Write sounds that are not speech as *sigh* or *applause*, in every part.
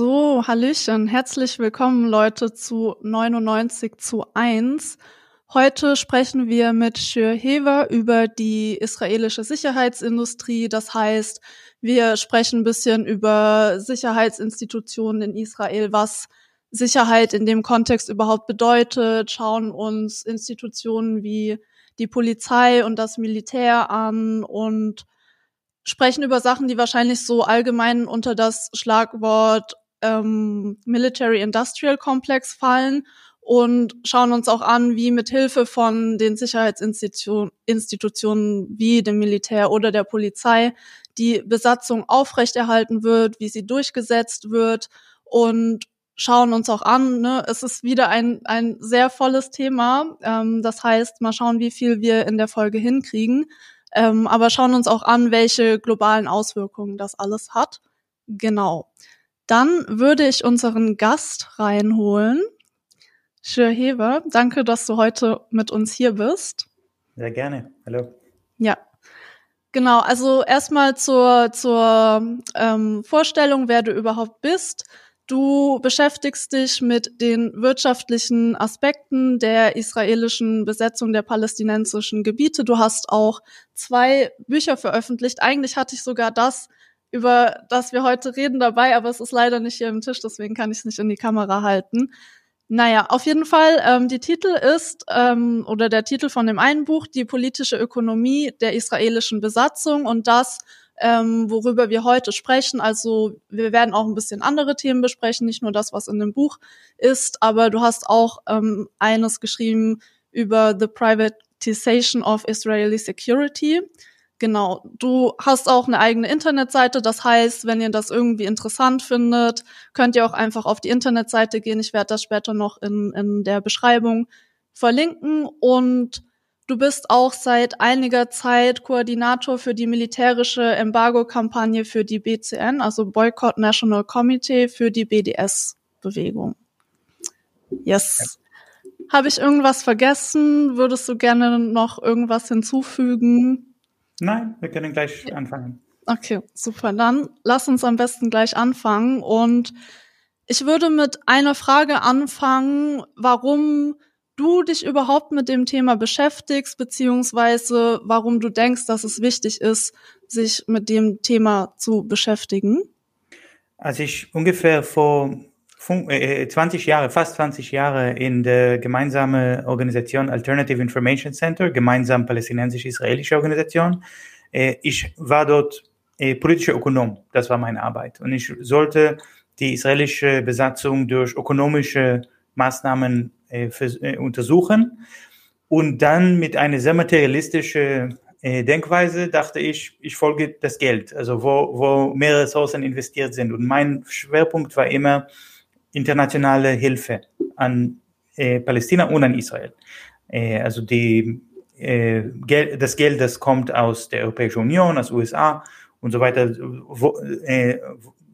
So, Hallöchen, herzlich willkommen Leute zu 99 zu 1. Heute sprechen wir mit Shir Hever über die israelische Sicherheitsindustrie. Das heißt, wir sprechen ein bisschen über Sicherheitsinstitutionen in Israel, was Sicherheit in dem Kontext überhaupt bedeutet, schauen uns Institutionen wie die Polizei und das Militär an und sprechen über Sachen, die wahrscheinlich so allgemein unter das Schlagwort ähm, Military Industrial Complex fallen und schauen uns auch an, wie mit Hilfe von den Sicherheitsinstitutionen wie dem Militär oder der Polizei die Besatzung aufrechterhalten wird, wie sie durchgesetzt wird und schauen uns auch an. Ne? Es ist wieder ein, ein sehr volles Thema. Ähm, das heißt, mal schauen, wie viel wir in der Folge hinkriegen. Ähm, aber schauen uns auch an, welche globalen Auswirkungen das alles hat. Genau. Dann würde ich unseren Gast reinholen. Schir Heber, danke, dass du heute mit uns hier bist. Sehr gerne. Hallo. Ja. Genau, also erstmal zur, zur ähm, Vorstellung, wer du überhaupt bist. Du beschäftigst dich mit den wirtschaftlichen Aspekten der israelischen Besetzung der palästinensischen Gebiete. Du hast auch zwei Bücher veröffentlicht. Eigentlich hatte ich sogar das, über das wir heute reden, dabei, aber es ist leider nicht hier im Tisch, deswegen kann ich es nicht in die Kamera halten. Naja, auf jeden Fall, ähm, die Titel ist, ähm, oder der Titel von dem einen Buch, die politische Ökonomie der israelischen Besatzung und das ähm, worüber wir heute sprechen. Also wir werden auch ein bisschen andere Themen besprechen, nicht nur das, was in dem Buch ist, aber du hast auch ähm, eines geschrieben über the privatization of Israeli security. Genau, du hast auch eine eigene Internetseite, das heißt, wenn ihr das irgendwie interessant findet, könnt ihr auch einfach auf die Internetseite gehen. Ich werde das später noch in, in der Beschreibung verlinken und Du bist auch seit einiger Zeit Koordinator für die militärische Embargo-Kampagne für die BCN, also Boycott National Committee für die BDS-Bewegung. Yes. Habe ich irgendwas vergessen? Würdest du gerne noch irgendwas hinzufügen? Nein, wir können gleich anfangen. Okay, super. Dann lass uns am besten gleich anfangen. Und ich würde mit einer Frage anfangen, warum du dich überhaupt mit dem Thema beschäftigst, beziehungsweise warum du denkst, dass es wichtig ist, sich mit dem Thema zu beschäftigen? Als ich ungefähr vor 20 äh, äh, Jahre, fast 20 Jahre in der gemeinsamen Organisation Alternative Information Center, gemeinsam palästinensisch-israelische Organisation, äh, ich war dort politischer Ökonom. Das war meine Arbeit. Und ich sollte die israelische Besatzung durch ökonomische Maßnahmen untersuchen. Und dann mit einer sehr materialistischen Denkweise dachte ich, ich folge das Geld, also wo, wo mehr Ressourcen investiert sind. Und mein Schwerpunkt war immer internationale Hilfe an äh, Palästina und an Israel. Äh, also die, äh, Geld, das Geld, das kommt aus der Europäischen Union, aus USA und so weiter, wo, äh,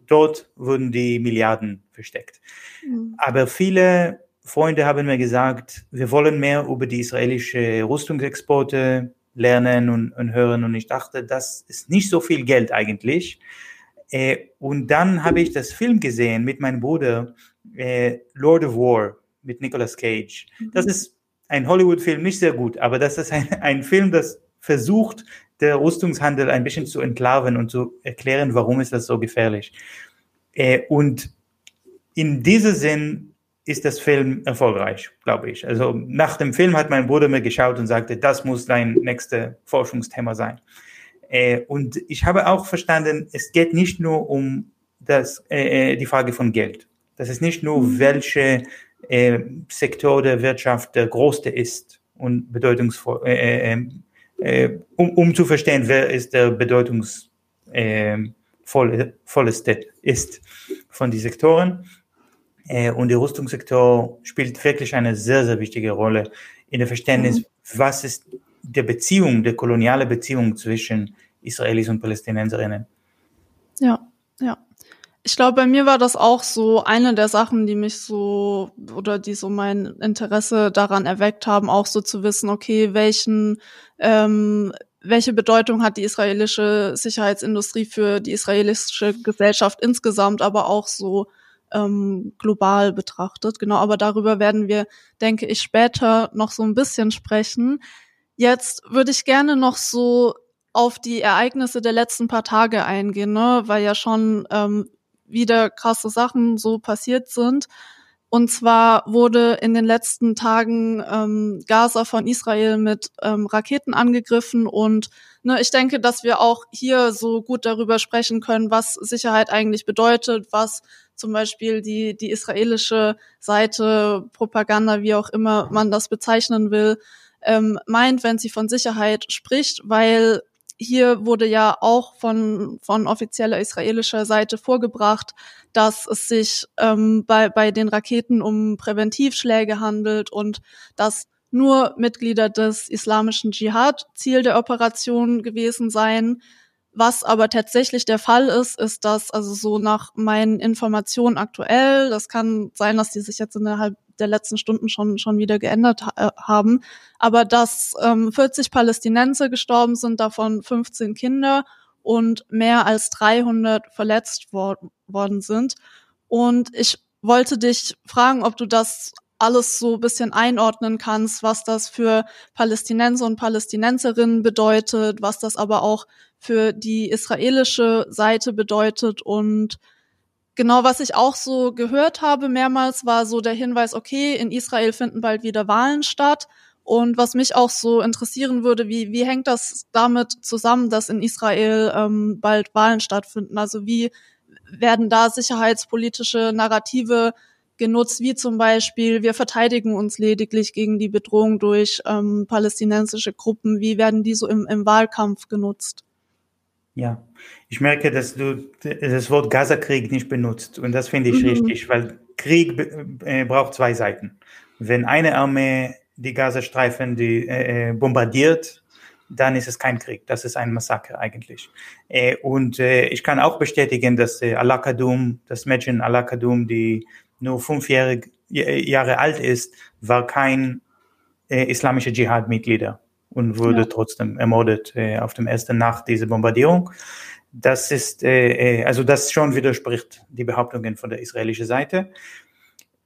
dort wurden die Milliarden versteckt. Mhm. Aber viele Freunde haben mir gesagt, wir wollen mehr über die israelische Rüstungsexporte lernen und, und hören. Und ich dachte, das ist nicht so viel Geld eigentlich. Äh, und dann habe ich das Film gesehen mit meinem Bruder, äh, Lord of War mit Nicolas Cage. Mhm. Das ist ein Hollywood-Film, nicht sehr gut, aber das ist ein, ein Film, das versucht, der Rüstungshandel ein bisschen zu entlarven und zu erklären, warum ist das so gefährlich. Äh, und in diesem Sinn ist das Film erfolgreich, glaube ich. Also nach dem Film hat mein Bruder mir geschaut und sagte, das muss dein nächstes Forschungsthema sein. Äh, und ich habe auch verstanden, es geht nicht nur um das, äh, äh die Frage von Geld. Das ist nicht nur, mhm. welche äh, Sektor der Wirtschaft der größte ist und bedeutungsvoll, äh, äh, äh, um, um zu verstehen, wer ist der bedeutungsvolleste äh, ist von den Sektoren, äh, und der Rüstungssektor spielt wirklich eine sehr, sehr wichtige Rolle in der Verständnis, mhm. was ist der Beziehung, der koloniale Beziehung zwischen Israelis und Palästinenserinnen. Ja, ja. Ich glaube, bei mir war das auch so eine der Sachen, die mich so oder die so mein Interesse daran erweckt haben, auch so zu wissen, okay, welchen ähm, welche Bedeutung hat die israelische Sicherheitsindustrie für die israelische Gesellschaft insgesamt, aber auch so ähm, global betrachtet. Genau, aber darüber werden wir, denke ich, später noch so ein bisschen sprechen. Jetzt würde ich gerne noch so auf die Ereignisse der letzten paar Tage eingehen, ne? weil ja schon ähm, wieder krasse Sachen so passiert sind. Und zwar wurde in den letzten Tagen ähm, Gaza von Israel mit ähm, Raketen angegriffen. Und ne, ich denke, dass wir auch hier so gut darüber sprechen können, was Sicherheit eigentlich bedeutet, was zum Beispiel die, die israelische Seite, Propaganda, wie auch immer man das bezeichnen will, ähm, meint, wenn sie von Sicherheit spricht, weil hier wurde ja auch von, von offizieller israelischer Seite vorgebracht, dass es sich ähm, bei, bei den Raketen um Präventivschläge handelt und dass nur Mitglieder des islamischen Dschihad Ziel der Operation gewesen seien. Was aber tatsächlich der Fall ist, ist, dass also so nach meinen Informationen aktuell, das kann sein, dass die sich jetzt innerhalb der letzten Stunden schon schon wieder geändert ha äh, haben, aber dass ähm, 40 Palästinenser gestorben sind, davon 15 Kinder und mehr als 300 verletzt wor worden sind. Und ich wollte dich fragen, ob du das alles so bisschen einordnen kannst, was das für Palästinenser und Palästinenserinnen bedeutet, was das aber auch für die israelische Seite bedeutet und genau, was ich auch so gehört habe mehrmals, war so der Hinweis, okay, in Israel finden bald wieder Wahlen statt. Und was mich auch so interessieren würde, wie, wie hängt das damit zusammen, dass in Israel ähm, bald Wahlen stattfinden? Also wie werden da sicherheitspolitische Narrative genutzt, wie zum Beispiel, wir verteidigen uns lediglich gegen die Bedrohung durch ähm, palästinensische Gruppen. Wie werden die so im, im Wahlkampf genutzt? Ja, ich merke, dass du das Wort Gaza-Krieg nicht benutzt und das finde ich mhm. richtig, weil Krieg äh, braucht zwei Seiten. Wenn eine Armee die Gazastreifen die, äh, äh, bombardiert, dann ist es kein Krieg, das ist ein Massaker eigentlich. Äh, und äh, ich kann auch bestätigen, dass äh, Al-Kadum, das Mädchen Al-Kadum, die nur fünf Jahre, Jahre alt ist, war kein äh, islamischer Dschihad-Mitglieder und wurde ja. trotzdem ermordet äh, auf dem ersten Nacht dieser Bombardierung. Das ist, äh, äh, also das schon widerspricht die Behauptungen von der israelischen Seite.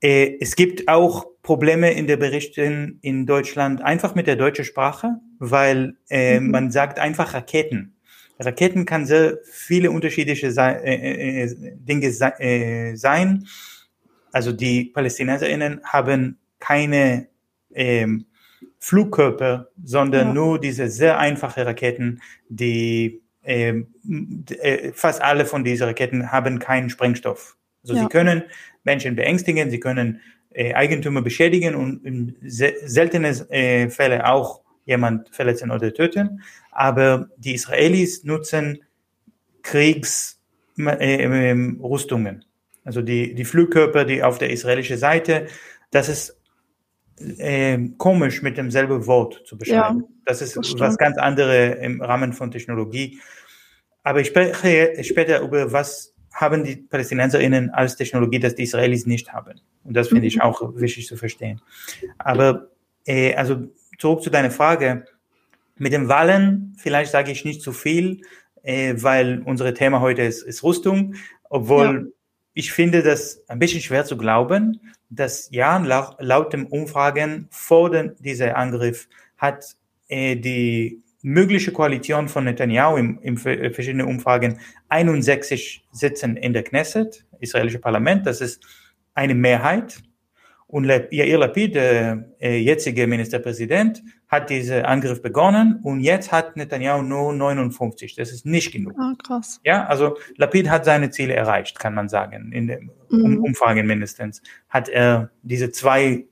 Äh, es gibt auch Probleme in der Berichten in Deutschland einfach mit der deutschen Sprache, weil äh, mhm. man sagt einfach Raketen. Raketen kann sehr viele unterschiedliche äh, äh, Dinge äh, sein. Also die Palästinenserinnen haben keine ähm, Flugkörper, sondern ja. nur diese sehr einfache Raketen, die ähm, äh, fast alle von diesen Raketen haben keinen Sprengstoff. Also ja. sie können Menschen beängstigen, sie können äh, Eigentümer beschädigen und in se seltenen äh, Fällen auch jemand verletzen oder töten. Aber die Israelis nutzen Kriegsrüstungen. Also die, die Flugkörper, die auf der israelischen Seite, das ist äh, komisch mit demselben Wort zu beschreiben. Ja, das ist das was ganz anderes im Rahmen von Technologie. Aber ich spreche später über was haben die PalästinenserInnen als Technologie, das die Israelis nicht haben. Und das finde ich mhm. auch wichtig zu verstehen. Aber äh, also zurück zu deiner Frage. Mit den Wahlen, vielleicht sage ich nicht zu viel, äh, weil unser Thema heute ist, ist Rüstung, obwohl ich finde das ein bisschen schwer zu glauben, dass ja, laut, laut dem Umfragen vor den, dieser Angriff hat äh, die mögliche Koalition von Netanyahu im, im äh, verschiedenen Umfragen 61 Sitzen in der Knesset, israelische Parlament, das ist eine Mehrheit. Und Yair Lapid, der äh, jetzige Ministerpräsident, hat diesen Angriff begonnen und jetzt hat Netanyahu nur 59. Das ist nicht genug. Ah, krass. Ja, also Lapid hat seine Ziele erreicht, kann man sagen. In den mhm. Umfragen mindestens hat er diese zwei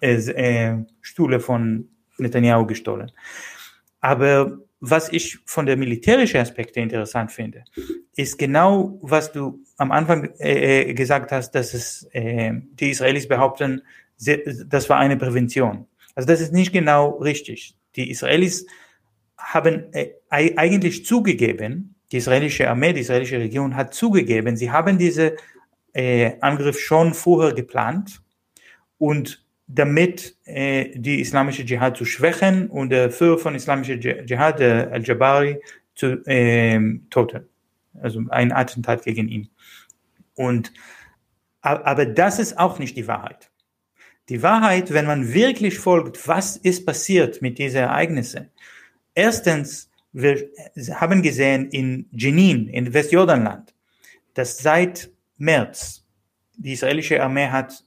äh, äh, Stühle von Netanyahu gestohlen. Aber was ich von der militärischen Aspekte interessant finde, ist genau, was du am Anfang äh, äh, gesagt hast, dass es äh, die Israelis behaupten, das war eine Prävention. Also das ist nicht genau richtig. Die Israelis haben äh, eigentlich zugegeben, die israelische Armee, die israelische Regierung hat zugegeben, sie haben diese äh, Angriff schon vorher geplant und damit äh, die islamische Dschihad zu schwächen und der Führer von islamischer Dschihad, der Al-Jabari, zu äh, toten. Also ein Attentat gegen ihn. Und Aber das ist auch nicht die Wahrheit. Die Wahrheit, wenn man wirklich folgt, was ist passiert mit diesen Ereignissen? Erstens, wir haben gesehen in Jenin, in Westjordanland, dass seit März die israelische Armee hat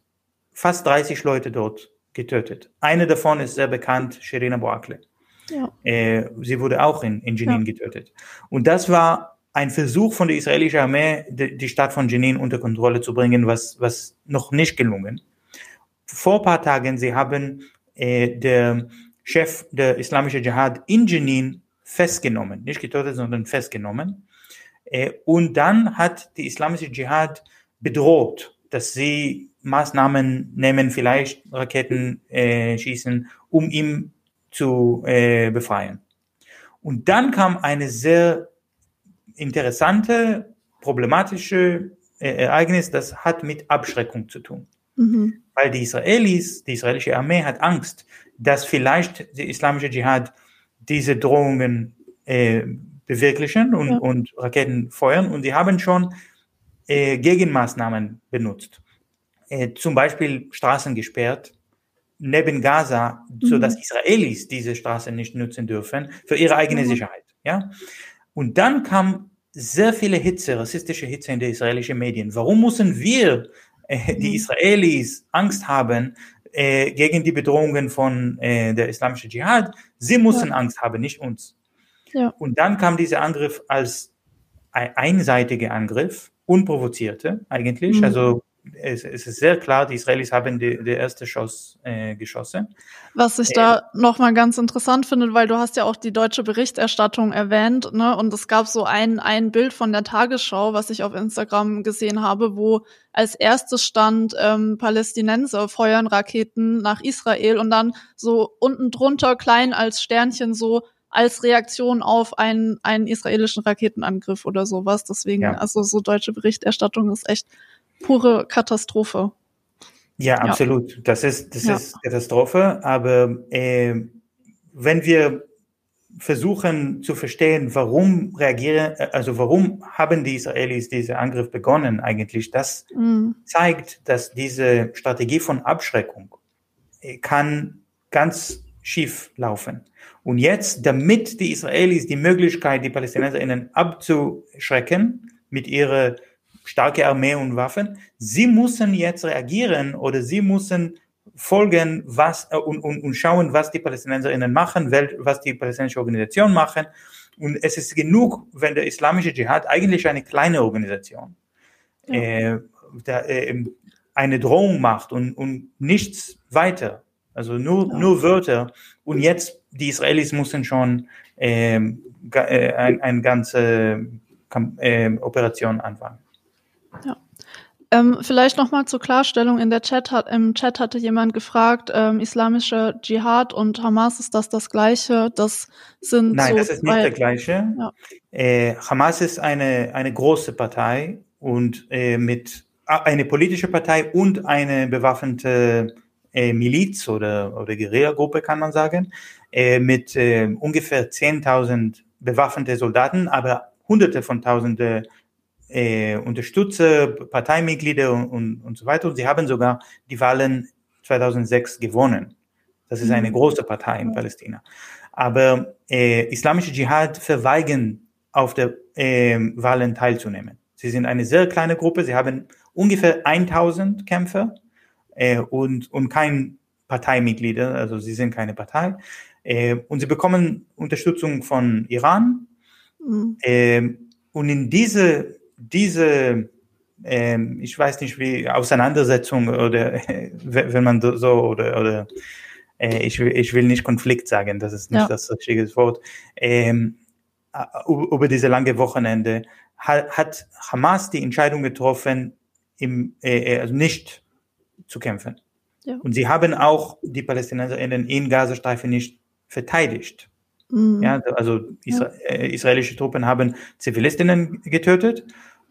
fast 30 Leute dort getötet. Eine davon ist sehr bekannt, Shirin Abu Akleh. Ja. Äh, sie wurde auch in, in Jenin ja. getötet. Und das war ein Versuch von der israelischen Armee, die, die Stadt von Jenin unter Kontrolle zu bringen, was, was noch nicht gelungen. Vor paar Tagen, sie haben äh, der Chef der islamischen Dschihad in Jenin festgenommen, nicht getötet, sondern festgenommen. Äh, und dann hat die islamische Dschihad bedroht, dass sie Maßnahmen nehmen, vielleicht Raketen äh, schießen, um ihn zu äh, befreien. Und dann kam eine sehr interessante, problematische äh, Ereignis, das hat mit Abschreckung zu tun. Mhm. Weil die Israelis, die israelische Armee hat Angst, dass vielleicht die islamische Dschihad diese Drohungen äh, bewirklichen und, ja. und Raketen feuern. Und sie haben schon äh, Gegenmaßnahmen benutzt. Äh, zum Beispiel Straßen gesperrt neben Gaza, mhm. so dass Israelis diese Straßen nicht nutzen dürfen für ihre eigene mhm. Sicherheit. Ja? Und dann kam sehr viele Hitze, rassistische Hitze in die israelischen Medien. Warum müssen wir, äh, die mhm. Israelis, Angst haben äh, gegen die Bedrohungen von äh, der islamischen Dschihad? Sie müssen ja. Angst haben, nicht uns. Ja. Und dann kam dieser Angriff als ein einseitiger Angriff, unprovozierte eigentlich. Mhm. Also es, es, ist sehr klar, die Israelis haben die, die erste Schuss äh, geschossen. Was ich äh, da nochmal ganz interessant finde, weil du hast ja auch die deutsche Berichterstattung erwähnt, ne? Und es gab so ein, ein Bild von der Tagesschau, was ich auf Instagram gesehen habe, wo als erstes stand, ähm, Palästinenser feuern Raketen nach Israel und dann so unten drunter klein als Sternchen so als Reaktion auf einen, einen israelischen Raketenangriff oder sowas. Deswegen, ja. also so deutsche Berichterstattung ist echt pure Katastrophe. Ja, absolut. Ja. Das ist, das ja. ist Katastrophe. Aber äh, wenn wir versuchen zu verstehen, warum reagieren, also warum haben die Israelis diesen Angriff begonnen eigentlich, das mhm. zeigt, dass diese Strategie von Abschreckung äh, kann ganz schief laufen. Und jetzt, damit die Israelis die Möglichkeit, die PalästinenserInnen abzuschrecken mit ihrer starke Armee und Waffen. Sie müssen jetzt reagieren oder sie müssen folgen was äh, und, und, und schauen, was die PalästinenserInnen machen, was die palästinensische Organisation machen. Und es ist genug, wenn der islamische Dschihad eigentlich eine kleine Organisation ja. äh, der, äh, eine Drohung macht und, und nichts weiter. Also nur, ja. nur Wörter. Und jetzt, die Israelis müssen schon ähm, äh, eine ein ganze äh, Operation anfangen. Ja. Ähm, vielleicht nochmal zur Klarstellung. In der Chat hat, im Chat hatte jemand gefragt, ähm, islamischer Dschihad und Hamas, ist das das Gleiche? Das sind Nein, so das ist nicht der gleiche. Ja. Äh, Hamas ist eine, eine große Partei und äh, mit eine politische Partei und eine bewaffnete äh, Miliz oder, oder Guerilla-Gruppe, kann man sagen, äh, mit äh, ungefähr 10.000 bewaffnete Soldaten, aber Hunderte von Tausende äh, unterstütze Parteimitglieder und, und, und so weiter. Und sie haben sogar die Wahlen 2006 gewonnen. Das ist eine mhm. große Partei in Palästina. Aber äh, islamische Dschihad verweigern, auf der äh, Wahlen teilzunehmen. Sie sind eine sehr kleine Gruppe. Sie haben ungefähr 1000 Kämpfer äh, und, und kein Parteimitglieder. Also sie sind keine Partei. Äh, und sie bekommen Unterstützung von Iran. Mhm. Äh, und in diese diese, ähm, ich weiß nicht wie, Auseinandersetzung oder *laughs* wenn man so oder, oder äh, ich, will, ich will nicht Konflikt sagen, das ist nicht ja. das richtige Wort, ähm, über diese lange Wochenende hat, hat Hamas die Entscheidung getroffen, im, äh, äh, also nicht zu kämpfen. Ja. Und sie haben auch die PalästinenserInnen in Gazastreifen nicht verteidigt. Mhm. Ja, also Isra ja. Äh, israelische Truppen haben Zivilistinnen getötet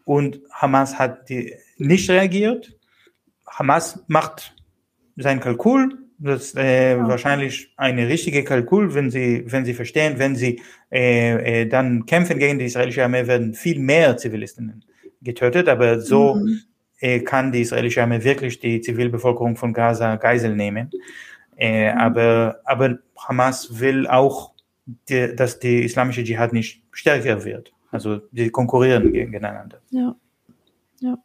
und Hamas hat die nicht reagiert. Hamas macht sein Kalkul, das ist äh, ja. wahrscheinlich eine richtige Kalkul, wenn sie, wenn sie verstehen, wenn sie äh, äh, dann kämpfen gegen die israelische Armee, werden viel mehr Zivilistinnen getötet, aber so mhm. äh, kann die israelische Armee wirklich die Zivilbevölkerung von Gaza Geisel nehmen. Äh, mhm. aber, aber Hamas will auch, die, dass die islamische Dschihad nicht stärker wird. Also die konkurrieren gegeneinander. Ja. Ja.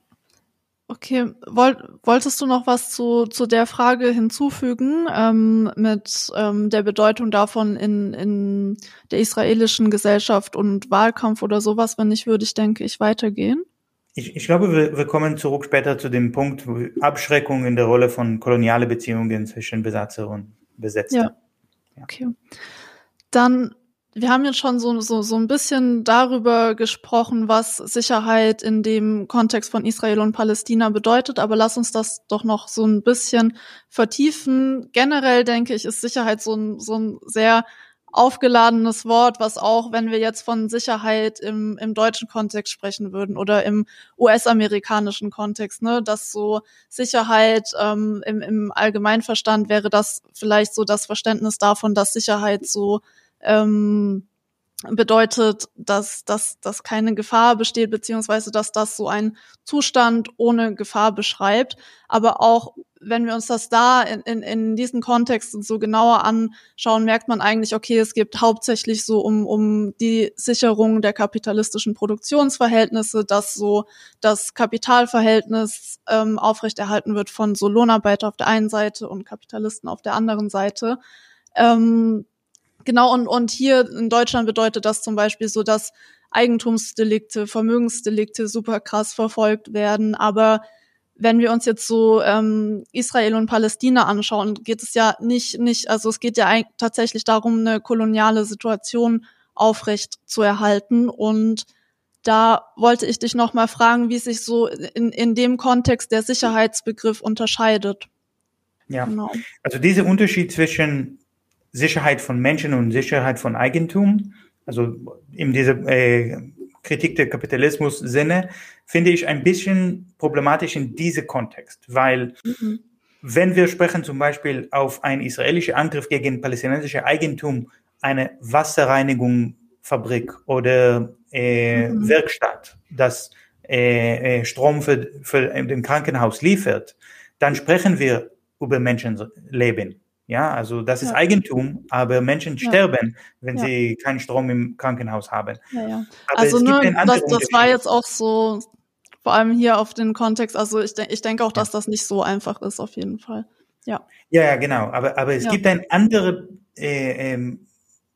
Okay, Woll, wolltest du noch was zu, zu der Frage hinzufügen ähm, mit ähm, der Bedeutung davon in, in der israelischen Gesellschaft und Wahlkampf oder sowas? Wenn nicht, würde ich, denke ich, weitergehen. Ich, ich glaube, wir, wir kommen zurück später zu dem Punkt Abschreckung in der Rolle von koloniale Beziehungen zwischen Besatzer und Besetzter. Ja. ja. Dann wir haben jetzt schon so, so, so ein bisschen darüber gesprochen, was Sicherheit in dem Kontext von Israel und Palästina bedeutet, aber lass uns das doch noch so ein bisschen vertiefen. Generell denke ich, ist Sicherheit so ein, so ein sehr aufgeladenes Wort, was auch, wenn wir jetzt von Sicherheit im, im deutschen Kontext sprechen würden oder im US-amerikanischen Kontext, ne, dass so Sicherheit ähm, im, im Allgemeinverstand wäre das vielleicht so das Verständnis davon, dass Sicherheit so ähm, bedeutet, dass, dass, dass keine Gefahr besteht, beziehungsweise dass das so ein Zustand ohne Gefahr beschreibt. Aber auch wenn wir uns das da in, in, in diesen Kontexten so genauer anschauen, merkt man eigentlich, okay, es geht hauptsächlich so um, um die Sicherung der kapitalistischen Produktionsverhältnisse, dass so das Kapitalverhältnis ähm, aufrechterhalten wird von so Lohnarbeiter auf der einen Seite und Kapitalisten auf der anderen Seite. Ähm, Genau, und, und hier in Deutschland bedeutet das zum Beispiel so, dass Eigentumsdelikte, Vermögensdelikte super krass verfolgt werden. Aber wenn wir uns jetzt so ähm, Israel und Palästina anschauen, geht es ja nicht, nicht, also es geht ja tatsächlich darum, eine koloniale Situation aufrecht zu erhalten. Und da wollte ich dich nochmal fragen, wie sich so in, in dem Kontext der Sicherheitsbegriff unterscheidet. Ja, genau. also dieser Unterschied zwischen Sicherheit von Menschen und Sicherheit von Eigentum, also in dieser äh, Kritik der Kapitalismus-Sinne, finde ich ein bisschen problematisch in diesem Kontext, weil mhm. wenn wir sprechen zum Beispiel auf einen israelischen Angriff gegen palästinensische Eigentum, eine Wasserreinigungsfabrik oder äh, mhm. Werkstatt, das äh, äh Strom für, für den Krankenhaus liefert, dann sprechen wir über Menschenleben. Ja, also das ist ja. Eigentum, aber Menschen ja. sterben, wenn ja. sie keinen Strom im Krankenhaus haben. Also ne, das, das war jetzt auch so, vor allem hier auf den Kontext, also ich, de ich denke auch, dass das nicht so einfach ist, auf jeden Fall. Ja, ja, genau. Aber, aber es gibt einen anderen äh, ähm,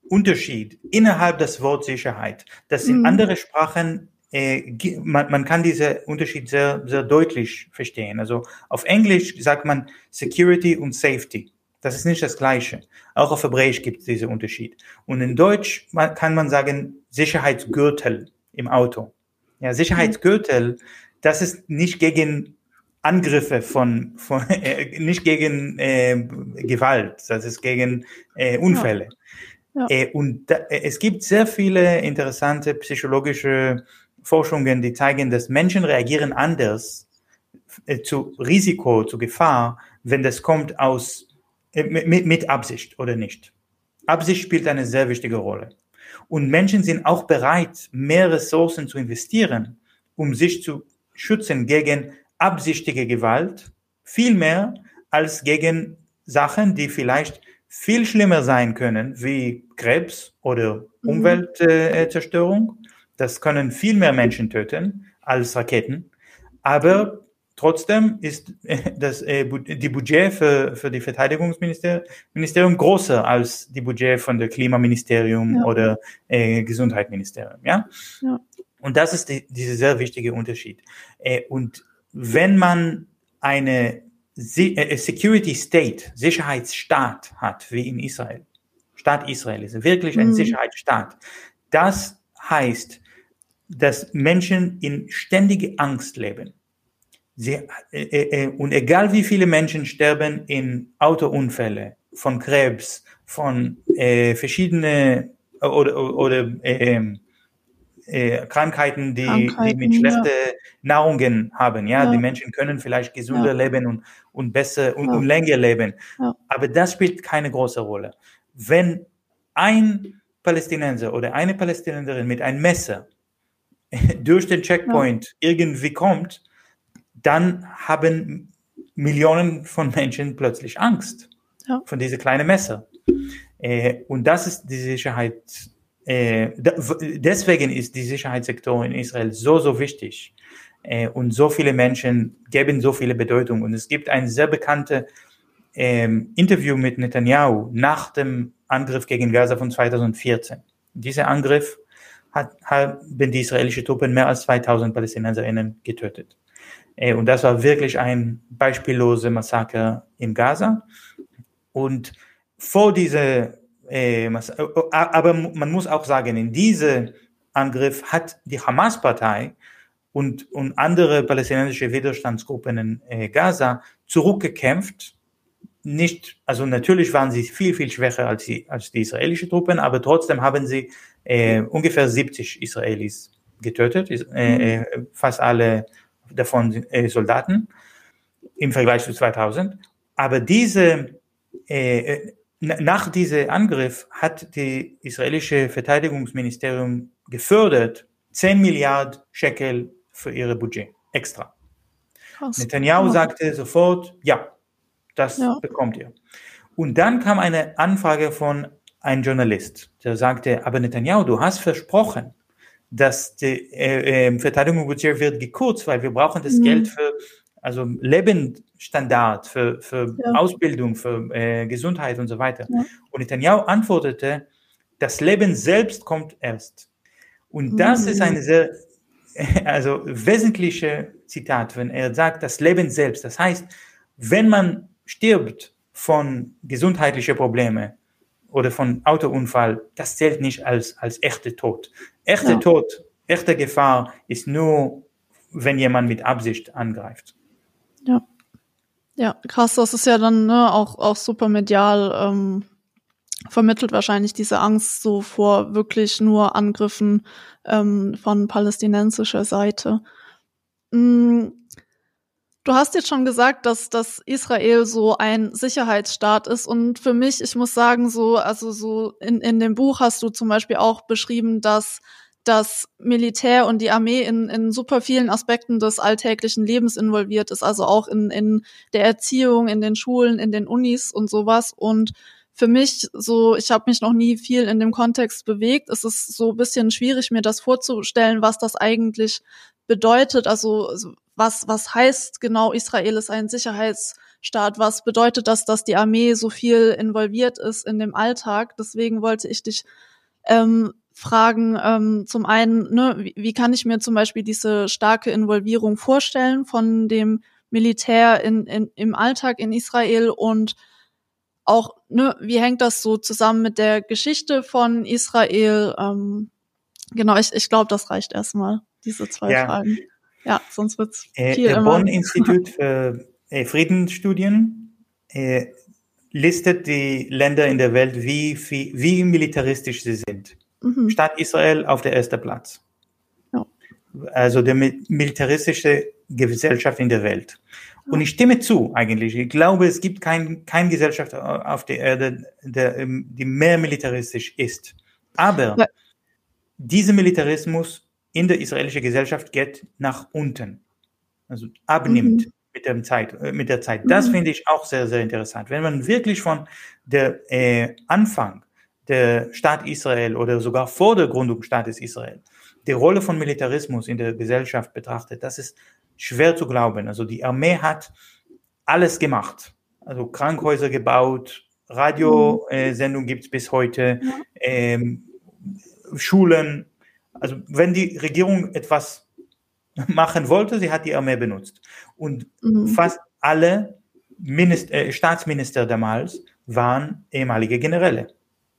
Unterschied innerhalb des Wort Sicherheit. Das in mhm. andere Sprachen äh, man, man kann diesen Unterschied sehr, sehr deutlich verstehen. Also auf Englisch sagt man Security und Safety. Das ist nicht das Gleiche. Auch auf Hebräisch gibt es diesen Unterschied. Und in Deutsch kann man sagen Sicherheitsgürtel im Auto. Ja, Sicherheitsgürtel, das ist nicht gegen Angriffe von, von *laughs* äh, nicht gegen äh, Gewalt, das ist gegen äh, Unfälle. Ja. Ja. Äh, und da, äh, es gibt sehr viele interessante psychologische Forschungen, die zeigen, dass Menschen reagieren anders äh, zu Risiko, zu Gefahr, wenn das kommt aus mit, mit Absicht oder nicht. Absicht spielt eine sehr wichtige Rolle. Und Menschen sind auch bereit, mehr Ressourcen zu investieren, um sich zu schützen gegen absichtige Gewalt, viel mehr als gegen Sachen, die vielleicht viel schlimmer sein können, wie Krebs oder mhm. Umweltzerstörung. Das können viel mehr Menschen töten als Raketen. Aber Trotzdem ist äh, das, äh, die Budget für, für die Verteidigungsministerium größer als die Budget von der Klimaministerium ja. oder äh, Gesundheitsministerium. Ja? ja? Und das ist die, dieser sehr wichtige Unterschied. Äh, und wenn man eine äh, Security State, Sicherheitsstaat hat, wie in Israel, Staat Israel ist wirklich ein mhm. Sicherheitsstaat, das heißt, dass Menschen in ständiger Angst leben. Sie, äh, äh, äh, und egal wie viele Menschen sterben in Autounfälle, von Krebs, von äh, verschiedene oder, oder äh, äh, Krankheiten, die, Krankheiten, die mit schlechten ja. Nahrungen haben. Ja? ja? die Menschen können vielleicht gesünder ja. leben und, und besser und, und länger leben. Aber das spielt keine große Rolle. Wenn ein Palästinenser oder eine Palästinenserin mit einem Messer *laughs* durch den Checkpoint irgendwie kommt, dann haben Millionen von Menschen plötzlich Angst ja. von diese kleinen Messer. Äh, und das ist die Sicherheit. Äh, deswegen ist die Sicherheitssektor in Israel so, so wichtig. Äh, und so viele Menschen geben so viele Bedeutung. Und es gibt ein sehr bekanntes ähm, Interview mit Netanyahu nach dem Angriff gegen Gaza von 2014. Dieser Angriff hat, haben die israelischen Truppen mehr als 2000 Palästinenserinnen getötet. Äh, und das war wirklich ein beispielloses Massaker in Gaza. Und vor diese, äh, aber man muss auch sagen, in diese Angriff hat die Hamas-Partei und, und andere palästinensische Widerstandsgruppen in äh, Gaza zurückgekämpft. Nicht, also natürlich waren sie viel, viel schwächer als die, als die israelischen Truppen, aber trotzdem haben sie äh, ungefähr 70 Israelis getötet, äh, äh, fast alle davon äh, Soldaten im Vergleich zu 2000. Aber diese, äh, nach diesem Angriff hat die israelische Verteidigungsministerium gefördert 10 Milliarden Shekel für ihre Budget extra. Krass. Netanyahu sagte sofort, ja, das ja. bekommt ihr. Und dann kam eine Anfrage von einem Journalist, der sagte, aber Netanyahu, du hast versprochen, dass die äh, äh, Verteidigungsbudget wird gekürzt, weil wir brauchen das mhm. Geld für also Lebensstandard, für, für ja. Ausbildung, für äh, Gesundheit und so weiter. Ja. Und Netanyahu antwortete, das Leben selbst kommt erst. Und das mhm. ist eine sehr *laughs* also wesentliche Zitat, wenn er sagt, das Leben selbst. Das heißt, wenn man stirbt von gesundheitlichen Problemen oder von Autounfall, das zählt nicht als, als echte Tod. Echte ja. Tod, echte Gefahr ist nur, wenn jemand mit Absicht angreift. Ja. Ja, krass, das ist ja dann ne, auch, auch super medial ähm, vermittelt wahrscheinlich diese Angst so vor wirklich nur Angriffen ähm, von palästinensischer Seite. Mm, Du hast jetzt schon gesagt, dass, dass Israel so ein Sicherheitsstaat ist. Und für mich, ich muss sagen, so, also so in, in dem Buch hast du zum Beispiel auch beschrieben, dass das Militär und die Armee in, in super vielen Aspekten des alltäglichen Lebens involviert ist, also auch in, in der Erziehung, in den Schulen, in den Unis und sowas. Und für mich so, ich habe mich noch nie viel in dem Kontext bewegt. Es ist so ein bisschen schwierig, mir das vorzustellen, was das eigentlich bedeutet. Also was, was heißt genau, Israel ist ein Sicherheitsstaat? Was bedeutet das, dass die Armee so viel involviert ist in dem Alltag? Deswegen wollte ich dich ähm, fragen, ähm, zum einen, ne, wie, wie kann ich mir zum Beispiel diese starke Involvierung vorstellen von dem Militär in, in, im Alltag in Israel und auch, ne, wie hängt das so zusammen mit der Geschichte von Israel? Ähm, genau, ich, ich glaube, das reicht erstmal, diese zwei ja. Fragen. Ja, sonst wird's äh, viel äh, Bonn-Institut *laughs* für äh, Friedensstudien äh, listet die Länder in der Welt, wie, wie, wie militaristisch sie sind. Mhm. Statt Israel auf der ersten Platz. Ja. Also der militaristische Gesellschaft in der Welt. Und ich stimme zu, eigentlich. Ich glaube, es gibt kein, keine Gesellschaft auf der Erde, der, ähm, die mehr militaristisch ist. Aber ja. dieser Militarismus in der israelischen Gesellschaft geht nach unten. Also abnimmt mhm. mit, der Zeit, äh, mit der Zeit. Das mhm. finde ich auch sehr, sehr interessant. Wenn man wirklich von der äh, Anfang der Staat Israel oder sogar vor der Gründung Staates Israel die Rolle von Militarismus in der Gesellschaft betrachtet, das ist schwer zu glauben. Also die Armee hat alles gemacht. Also Krankenhäuser gebaut, Radiosendungen mhm. äh, gibt es bis heute, ähm, Schulen. Also wenn die Regierung etwas machen wollte, sie hat die Armee benutzt. Und mhm. fast alle Minister, äh, Staatsminister damals waren ehemalige Generäle.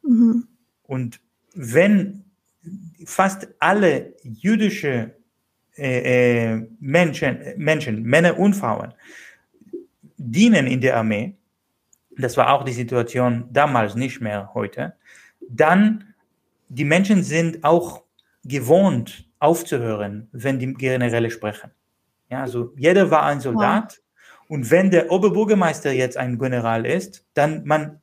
Mhm. Und wenn fast alle jüdische äh, äh, Menschen, Menschen, Männer und Frauen, dienen in der Armee, das war auch die Situation damals, nicht mehr heute, dann die Menschen sind auch gewohnt aufzuhören, wenn die Generäle sprechen. Ja, also jeder war ein Soldat wow. und wenn der Oberbürgermeister jetzt ein General ist, dann man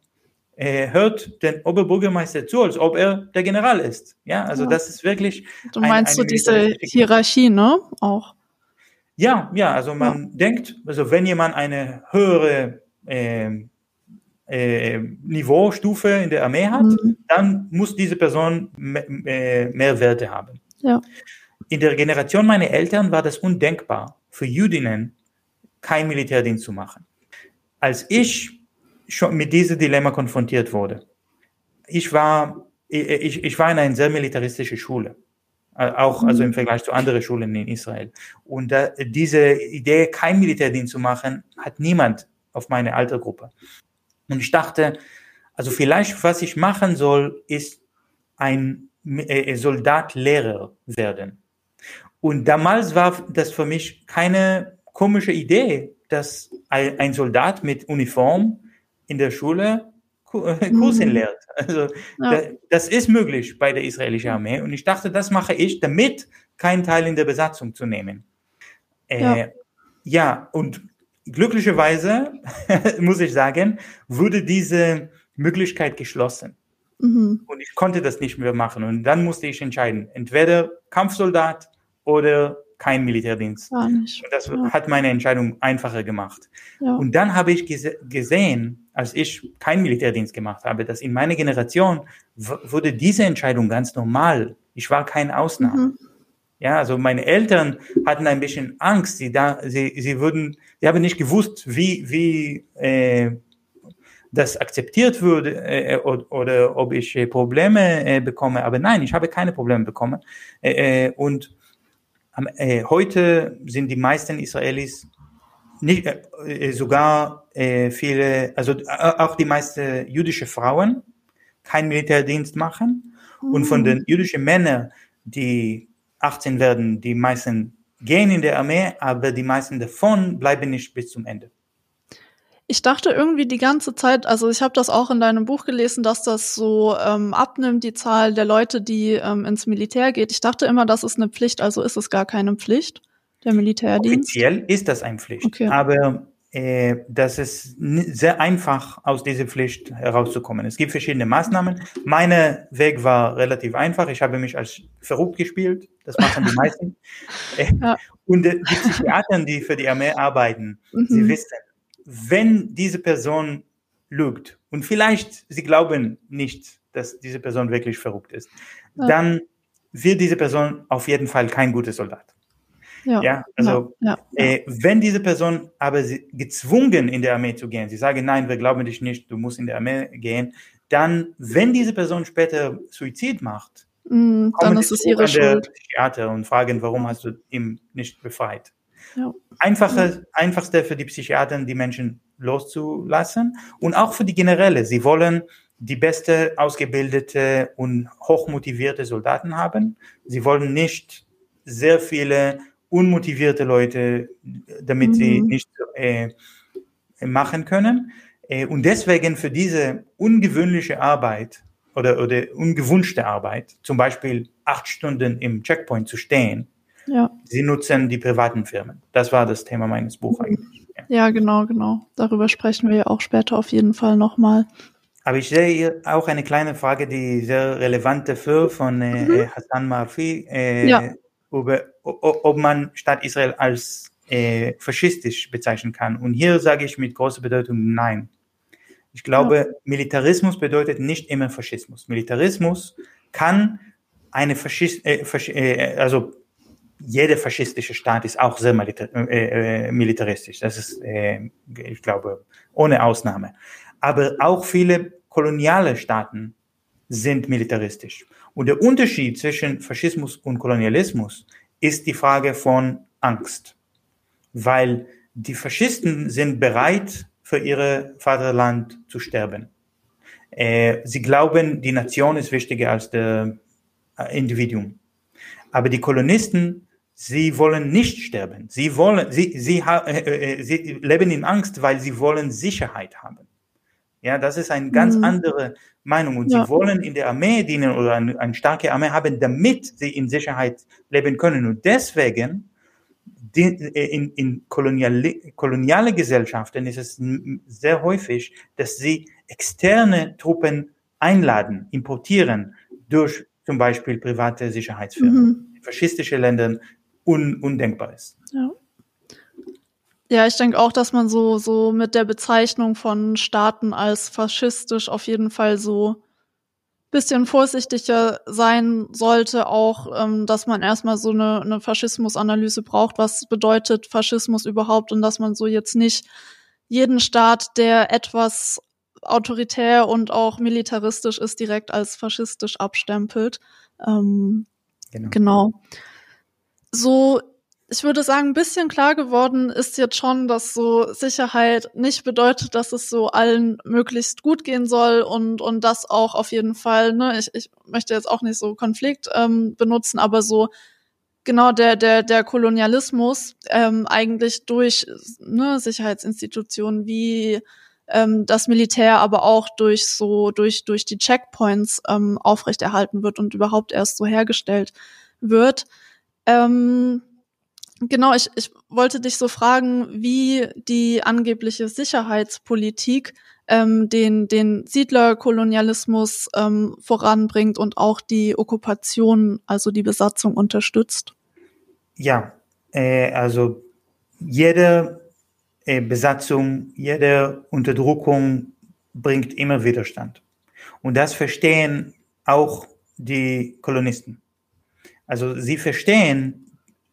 äh, hört den Oberbürgermeister zu, als ob er der General ist. Ja, also ja. das ist wirklich. Du meinst ein, so diese Hierarchie, ne? Auch. Ja, ja, also man ja. denkt, also wenn jemand eine höhere äh, äh, Niveaustufe in der Armee hat, mhm. dann muss diese Person mehr, äh, mehr Werte haben. Ja. In der Generation meiner Eltern war das undenkbar, für Jüdinnen kein Militärdienst zu machen. Als ich schon mit diesem Dilemma konfrontiert wurde, ich war, ich, ich war in einer sehr militaristischen Schule. Äh, auch also im mhm. Vergleich zu anderen Schulen in Israel. Und da, diese Idee, kein Militärdienst zu machen, hat niemand auf meine Altergruppe. Und ich dachte, also vielleicht, was ich machen soll, ist ein äh, Soldat-Lehrer werden. Und damals war das für mich keine komische Idee, dass ein Soldat mit Uniform in der Schule Kursen mhm. lehrt. Also ja. das ist möglich bei der israelischen Armee und ich dachte, das mache ich, damit keinen Teil in der Besatzung zu nehmen. Äh, ja. ja, und glücklicherweise, *laughs* muss ich sagen, wurde diese Möglichkeit geschlossen. Mhm. Und ich konnte das nicht mehr machen. Und dann musste ich entscheiden, entweder Kampfsoldat oder kein Militärdienst. Und das ja. hat meine Entscheidung einfacher gemacht. Ja. Und dann habe ich gese gesehen, als ich keinen Militärdienst gemacht habe, dass in meiner Generation wurde diese Entscheidung ganz normal. Ich war keine Ausnahme. Mhm. Ja, also meine Eltern hatten ein bisschen Angst. Sie da, sie, sie würden, sie haben nicht gewusst, wie, wie äh, das akzeptiert würde äh, oder, oder, ob ich äh, Probleme äh, bekomme. Aber nein, ich habe keine Probleme bekommen. Äh, äh, und heute sind die meisten Israelis nicht, sogar viele, also auch die meisten jüdische Frauen keinen Militärdienst machen. Mhm. Und von mhm. den jüdischen Männern, die 18 werden, die meisten gehen in der Armee, aber die meisten davon bleiben nicht bis zum Ende. Ich dachte irgendwie die ganze Zeit, also ich habe das auch in deinem Buch gelesen, dass das so ähm, abnimmt, die Zahl der Leute, die ähm, ins Militär geht. Ich dachte immer, das ist eine Pflicht, also ist es gar keine Pflicht, der Militärdienst. Offiziell ist das eine Pflicht, okay. aber äh, das ist sehr einfach, aus dieser Pflicht herauszukommen. Es gibt verschiedene Maßnahmen. Mein Weg war relativ einfach. Ich habe mich als verrückt gespielt. Das machen die *laughs* meisten. ja. Und die Psychiater, die für die Armee arbeiten, mhm. sie wissen, wenn diese Person lügt und vielleicht sie glauben nicht, dass diese Person wirklich verrückt ist, ja. dann wird diese Person auf jeden Fall kein guter Soldat. Ja, ja also ja, ja, äh, wenn diese Person aber gezwungen in der Armee zu gehen, sie sagen, nein, wir glauben dich nicht, du musst in der Armee gehen, dann, wenn diese Person später Suizid macht, mm, dann ist es ihre Schuld. Psychiater und fragen, warum hast du ihn nicht befreit? Einfache, einfachste für die Psychiater, die Menschen loszulassen und auch für die Generäle. Sie wollen die beste ausgebildete und hochmotivierte Soldaten haben. Sie wollen nicht sehr viele unmotivierte Leute, damit mhm. sie nicht äh, machen können. Äh, und deswegen für diese ungewöhnliche Arbeit oder, oder ungewünschte Arbeit, zum Beispiel acht Stunden im Checkpoint zu stehen, ja. Sie nutzen die privaten Firmen. Das war das Thema meines Buches eigentlich. Ja. ja, genau, genau. Darüber sprechen wir ja auch später auf jeden Fall nochmal. Aber ich sehe hier auch eine kleine Frage, die sehr relevant dafür von äh, mhm. Hassan Marfi, äh, ja. Über, ob man Staat Israel als äh, faschistisch bezeichnen kann. Und hier sage ich mit großer Bedeutung nein. Ich glaube, ja. Militarismus bedeutet nicht immer Faschismus. Militarismus kann eine Faschist, äh, Fasch, äh, also jeder faschistische Staat ist auch sehr äh, äh, militaristisch. Das ist, äh, ich glaube, ohne Ausnahme. Aber auch viele koloniale Staaten sind militaristisch. Und der Unterschied zwischen Faschismus und Kolonialismus ist die Frage von Angst. Weil die Faschisten sind bereit, für ihr Vaterland zu sterben. sie glauben, die Nation ist wichtiger als das Individuum. Aber die Kolonisten, sie wollen nicht sterben. Sie wollen, sie, sie, äh, äh, sie leben in Angst, weil sie wollen Sicherheit haben. Ja, das ist eine ganz mhm. andere Meinung. Und ja. sie wollen in der Armee dienen oder eine, eine, starke Armee haben, damit sie in Sicherheit leben können. Und deswegen, in, in koloniale, koloniale Gesellschaften ist es sehr häufig, dass sie externe Truppen einladen, importieren durch zum Beispiel private Sicherheitsfirmen. Mhm. In faschistischen Ländern un, undenkbar ist. Ja. Ja, ich denke auch, dass man so, so mit der Bezeichnung von Staaten als faschistisch auf jeden Fall so bisschen vorsichtiger sein sollte, auch, ähm, dass man erstmal so eine, eine Faschismusanalyse braucht, was bedeutet Faschismus überhaupt und dass man so jetzt nicht jeden Staat, der etwas autoritär und auch militaristisch ist, direkt als faschistisch abstempelt. Ähm, genau. genau. So ich würde sagen, ein bisschen klar geworden ist jetzt schon, dass so Sicherheit nicht bedeutet, dass es so allen möglichst gut gehen soll und, und das auch auf jeden Fall, ne, ich, ich möchte jetzt auch nicht so Konflikt ähm, benutzen, aber so genau der, der, der Kolonialismus ähm, eigentlich durch ne, Sicherheitsinstitutionen wie ähm, das Militär, aber auch durch so, durch, durch die Checkpoints ähm, aufrechterhalten wird und überhaupt erst so hergestellt wird. Ähm, Genau, ich, ich wollte dich so fragen, wie die angebliche Sicherheitspolitik ähm, den, den Siedlerkolonialismus ähm, voranbringt und auch die Okkupation, also die Besatzung unterstützt. Ja, äh, also jede äh, Besatzung, jede Unterdrückung bringt immer Widerstand. Und das verstehen auch die Kolonisten. Also sie verstehen,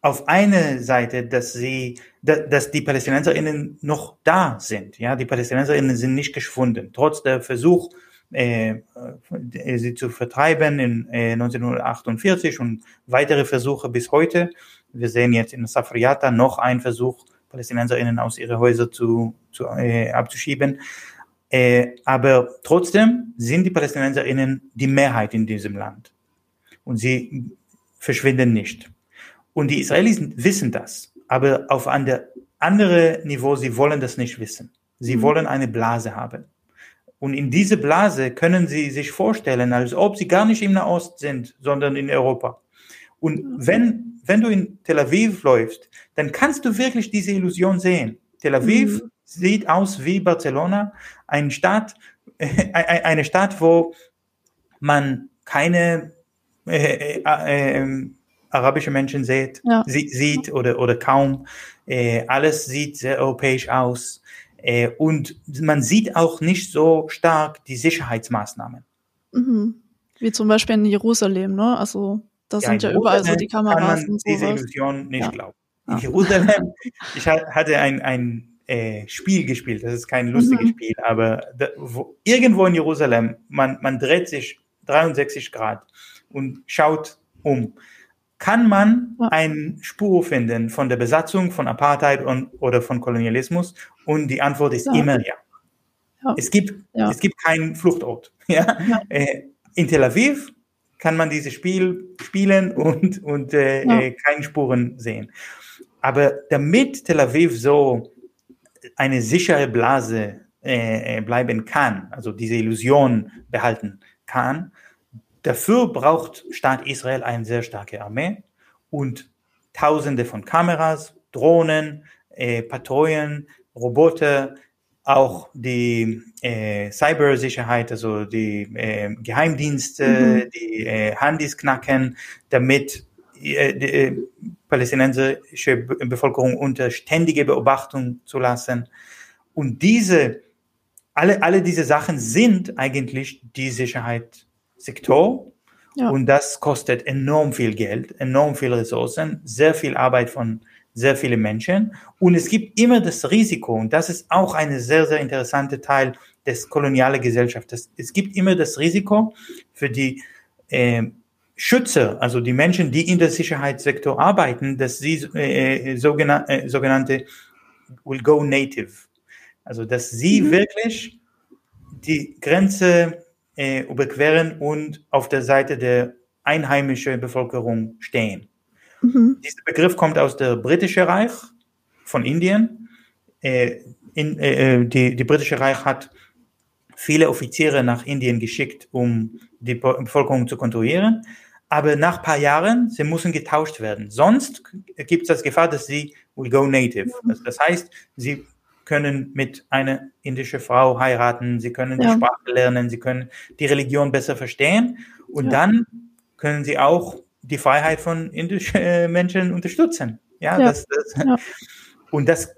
auf eine Seite, dass sie, dass die PalästinenserInnen noch da sind. Ja, die PalästinenserInnen sind nicht geschwunden, trotz der Versuch, äh, äh, sie zu vertreiben in äh, 1948 und weitere Versuche bis heute. Wir sehen jetzt in Safriata noch einen Versuch, PalästinenserInnen aus ihren Häusern zu, zu äh, abzuschieben. Äh, aber trotzdem sind die PalästinenserInnen die Mehrheit in diesem Land. Und sie verschwinden nicht. Und die Israelis wissen das, aber auf ein andere Niveau, sie wollen das nicht wissen. Sie mhm. wollen eine Blase haben. Und in diese Blase können sie sich vorstellen, als ob sie gar nicht im Nahost sind, sondern in Europa. Und mhm. wenn, wenn du in Tel Aviv läufst, dann kannst du wirklich diese Illusion sehen. Tel Aviv mhm. sieht aus wie Barcelona, eine Stadt, äh, *laughs* eine Stadt, wo man keine äh, äh, äh, arabische Menschen sieht, ja. sie, sieht oder, oder kaum. Äh, alles sieht sehr europäisch aus. Äh, und man sieht auch nicht so stark die Sicherheitsmaßnahmen. Mhm. Wie zum Beispiel in Jerusalem, ne? Also da ja, sind ja überall so die Kameras kann man und diese Illusion nicht ja. glauben. In Jerusalem, *laughs* ich hatte ein, ein äh, Spiel gespielt, das ist kein lustiges mhm. Spiel, aber da, wo, irgendwo in Jerusalem, man, man dreht sich 63 Grad und schaut um kann man ja. eine Spur finden von der Besatzung, von Apartheid und, oder von Kolonialismus? Und die Antwort ist ja. immer ja. ja. Es, gibt, es gibt keinen Fluchtort. *laughs* Ja? Äh, in Tel Aviv kann man dieses Spiel spielen *laughs* und, und äh, äh, keine Spuren sehen. Aber damit Tel Aviv so eine sichere Blase äh, äh bleiben kann, also diese Illusion behalten kann, Dafür braucht Staat Israel eine sehr starke Armee und Tausende von Kameras, Drohnen, äh, Patrouillen, Roboter, auch die äh, Cybersicherheit, also die äh, Geheimdienste, mhm. die äh, Handys knacken, damit äh, die äh, palästinensische Bevölkerung unter ständige Beobachtung zu lassen. Und diese, alle, alle diese Sachen sind eigentlich die Sicherheit Sektor. Ja. Und das kostet enorm viel Geld, enorm viel Ressourcen, sehr viel Arbeit von sehr vielen Menschen. Und es gibt immer das Risiko, und das ist auch ein sehr, sehr interessanter Teil des kolonialen Gesellschafts. Es gibt immer das Risiko für die äh, Schützer, also die Menschen, die in der Sicherheitssektor arbeiten, dass sie äh, sogenan äh, sogenannte will go native. Also, dass sie mhm. wirklich die Grenze äh, überqueren und auf der Seite der einheimischen Bevölkerung stehen. Mhm. Dieser Begriff kommt aus der britischen Reich von Indien. Äh, in, äh, äh die, die britische Reich hat viele Offiziere nach Indien geschickt, um die Bevölkerung zu kontrollieren. Aber nach ein paar Jahren, sie müssen getauscht werden. Sonst gibt es das Gefahr, dass sie will go native. Das, das heißt, sie können mit einer indischen Frau heiraten, sie können ja. die Sprache lernen, sie können die Religion besser verstehen und ja. dann können sie auch die Freiheit von indischen Menschen unterstützen. Ja, ja. Das, das, und das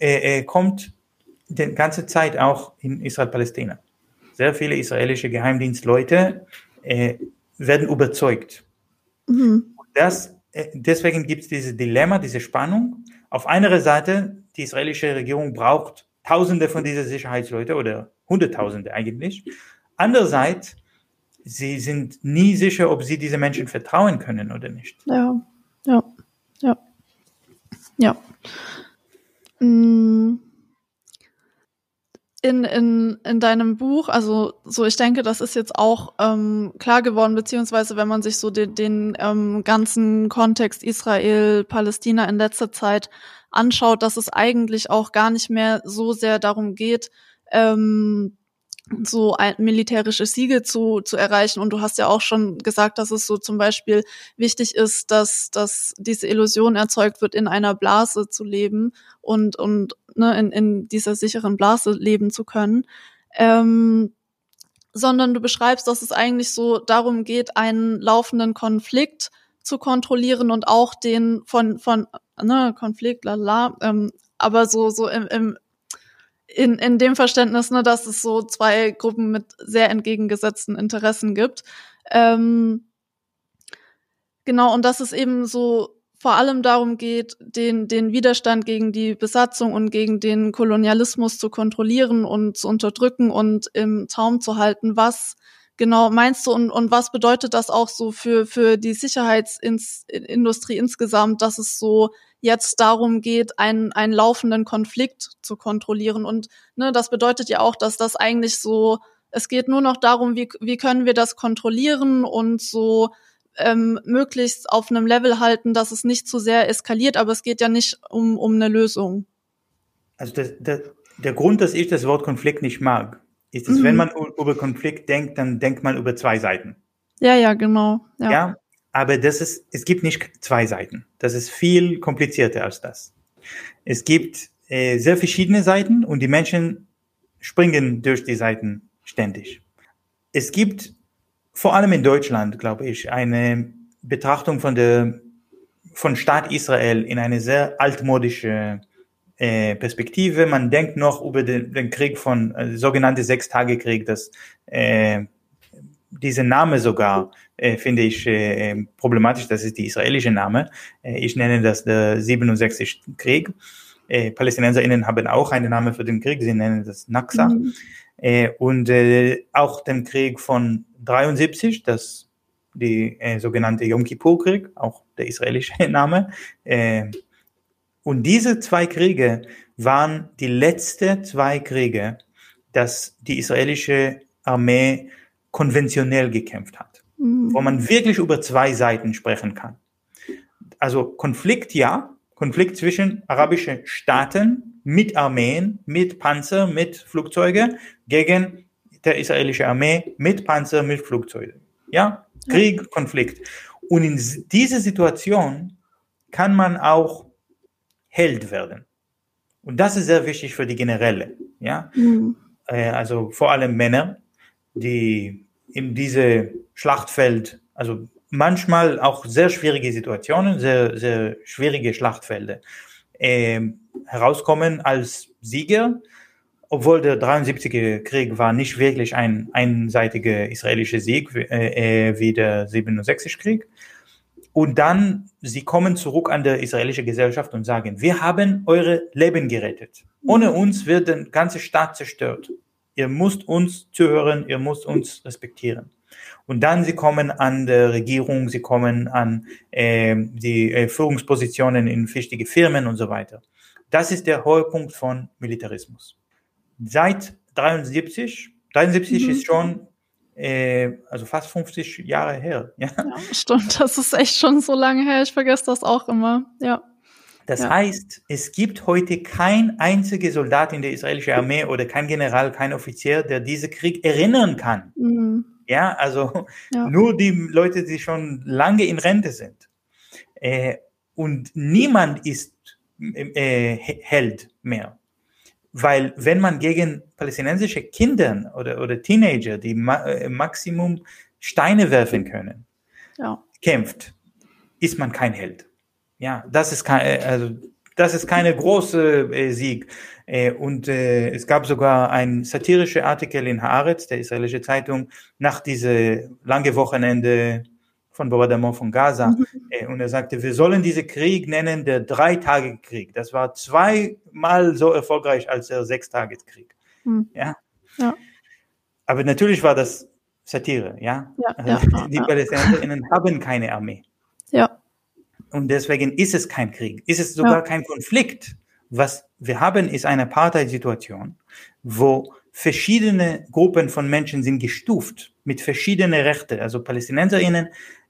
äh, kommt die ganze Zeit auch in Israel-Palästina. Sehr viele israelische Geheimdienstleute äh, werden überzeugt. Mhm. Das, äh, deswegen gibt es dieses Dilemma, diese Spannung. Auf einer Seite, die israelische Regierung braucht Tausende von diesen Sicherheitsleuten oder Hunderttausende eigentlich. Andererseits, sie sind nie sicher, ob sie diese Menschen vertrauen können oder nicht. Ja, ja, ja, ja. Mm in, in, in deinem Buch, also so ich denke, das ist jetzt auch ähm, klar geworden, beziehungsweise wenn man sich so den, den ähm, ganzen Kontext Israel, Palästina in letzter Zeit anschaut, dass es eigentlich auch gar nicht mehr so sehr darum geht, ähm, so ein militärische Siege zu, zu erreichen. Und du hast ja auch schon gesagt, dass es so zum Beispiel wichtig ist, dass, dass diese Illusion erzeugt wird, in einer Blase zu leben und, und ne, in, in dieser sicheren Blase leben zu können. Ähm, sondern du beschreibst, dass es eigentlich so darum geht, einen laufenden Konflikt zu kontrollieren und auch den von, von ne, Konflikt, lala, ähm, aber so, so im, im in, in dem Verständnis, ne, dass es so zwei Gruppen mit sehr entgegengesetzten Interessen gibt. Ähm, genau, und dass es eben so vor allem darum geht, den, den Widerstand gegen die Besatzung und gegen den Kolonialismus zu kontrollieren und zu unterdrücken und im Zaum zu halten. Was genau meinst du und, und was bedeutet das auch so für, für die Sicherheitsindustrie insgesamt, dass es so jetzt darum geht, einen, einen laufenden Konflikt zu kontrollieren. Und ne, das bedeutet ja auch, dass das eigentlich so, es geht nur noch darum, wie, wie können wir das kontrollieren und so ähm, möglichst auf einem Level halten, dass es nicht zu sehr eskaliert, aber es geht ja nicht um, um eine Lösung. Also das, das, der Grund, dass ich das Wort Konflikt nicht mag, ist, dass mhm. wenn man über Konflikt denkt, dann denkt man über zwei Seiten. Ja, ja, genau. Ja. ja, aber das ist, es gibt nicht zwei Seiten. Das ist viel komplizierter als das. Es gibt äh, sehr verschiedene Seiten und die Menschen springen durch die Seiten ständig. Es gibt vor allem in Deutschland, glaube ich, eine Betrachtung von der von Staat Israel in eine sehr altmodische äh, Perspektive. Man denkt noch über den, Krieg von äh, sogenannte Sechstagekrieg, dass äh, dieser Name sogar äh, finde ich äh, problematisch. Das ist die israelische Name. Äh, ich nenne das der 67 Krieg. Äh, PalästinenserInnen haben auch einen Namen für den Krieg. Sie nennen das Naksa. Mhm. Äh, und äh, auch den Krieg von 73, das die äh, sogenannte Yom Kippur-Krieg, auch der israelische *laughs* Name. Äh, und diese zwei Kriege waren die letzten zwei Kriege, dass die israelische Armee konventionell gekämpft hat mhm. wo man wirklich über zwei Seiten sprechen kann. Also Konflikt ja, Konflikt zwischen arabischen Staaten mit Armeen, mit Panzer, mit Flugzeuge gegen der israelische Armee mit Panzer, mit Flugzeugen. Ja, Krieg, ja. Konflikt. Und in dieser Situation kann man auch Held werden. Und das ist sehr wichtig für die Generäle. Ja, mhm. Also vor allem Männer, die in diese Schlachtfeld, also manchmal auch sehr schwierige Situationen, sehr, sehr schwierige Schlachtfelder, äh, herauskommen als Sieger, obwohl der 73er Krieg war nicht wirklich ein einseitiger israelischer Sieg äh, äh wie der 67 Krieg. Und dann, sie kommen zurück an der israelische Gesellschaft und sagen, wir haben eure Leben gerettet. Ohne uns wird der ganze Staat zerstört. Ihr müsst uns zuhören, ihr müsst uns respektieren. Und dann sie kommen an der Regierung, sie kommen an äh, die äh, Führungspositionen in wichtige Firmen und so weiter. Das ist der hohe Punkt von Militarismus. Seit 73, 73 mhm. ist schon äh, also fast 50 Jahre her. Ja? ja, stimmt. Das ist echt schon so lange her. Ich vergesse das auch immer. Ja. Das ja. heißt, es gibt heute kein einziger Soldat in der israelischen Armee oder kein General, kein Offizier, der diesen Krieg erinnern kann. Mhm. Ja, also ja. *laughs* nur die Leute, die schon lange in Rente sind. Äh, und niemand ist äh, Held mehr. Weil wenn man gegen palästinensische Kinder oder, oder Teenager, die ma äh, Maximum Steine werfen können, ja. kämpft, ist man kein Held. Ja, das ist kein, äh, also das ist keine große äh, Sieg. Äh, und äh, es gab sogar ein satirischer Artikel in Haaretz, der israelische Zeitung, nach diese lange Wochenende von Bombardement von Gaza. Mhm. Äh, und er sagte, wir sollen diesen Krieg nennen der Drei-Tage-Krieg. Das war zweimal so erfolgreich als der Sechstageskrieg. Mhm. Ja? ja. Aber natürlich war das Satire, ja. ja, also ja *laughs* die ja. Palästinenserinnen haben keine Armee. Ja. Und deswegen ist es kein Krieg. Ist es sogar kein Konflikt. Was wir haben, ist eine Apartheid-Situation, wo verschiedene Gruppen von Menschen sind gestuft mit verschiedenen Rechten. Also Palästinenserinnen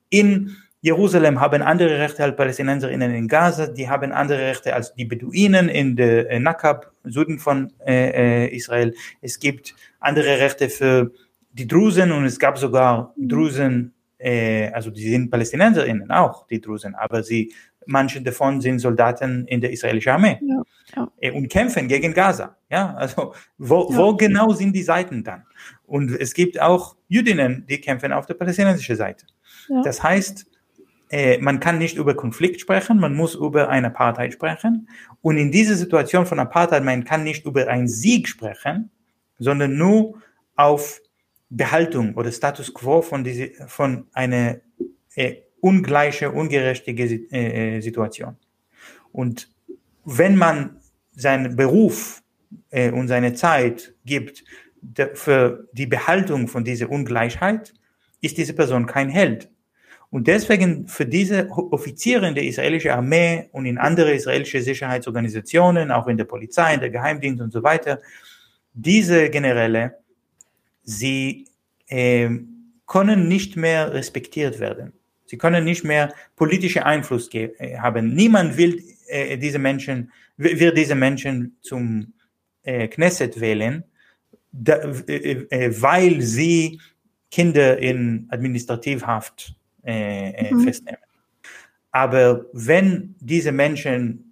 in Jerusalem haben andere Rechte als Palästinenserinnen in Gaza, die haben andere Rechte als die Beduinen in der äh, Nakab, Süden von äh, äh, Israel. Es gibt andere Rechte für die Drusen und es gab sogar Drusen, äh, also die sind Palästinenserinnen auch, die Drusen, aber sie, manche davon sind Soldaten in der israelischen Armee ja, ja. Äh, und kämpfen gegen Gaza. Ja, also wo, ja. wo genau sind die Seiten dann? Und es gibt auch Jüdinnen, die kämpfen auf der palästinensischen Seite. Das heißt, äh, man kann nicht über Konflikt sprechen, man muss über eine Apartheid sprechen. Und in dieser Situation von Apartheid, man kann nicht über einen Sieg sprechen, sondern nur auf Behaltung oder Status quo von, diese, von einer äh, ungleiche, ungerechte äh, Situation. Und wenn man seinen Beruf äh, und seine Zeit gibt für die Behaltung von dieser Ungleichheit, ist diese Person kein Held. Und deswegen für diese Offiziere in der israelischen Armee und in andere israelische Sicherheitsorganisationen, auch in der Polizei, in der Geheimdienst und so weiter, diese Generäle, sie äh, können nicht mehr respektiert werden. Sie können nicht mehr politische Einfluss äh, haben. Niemand will äh, diese Menschen, wird diese Menschen zum äh, Knesset wählen, da, äh, äh, weil sie Kinder in Administrativhaft äh, mhm. festnehmen. Aber wenn diese Menschen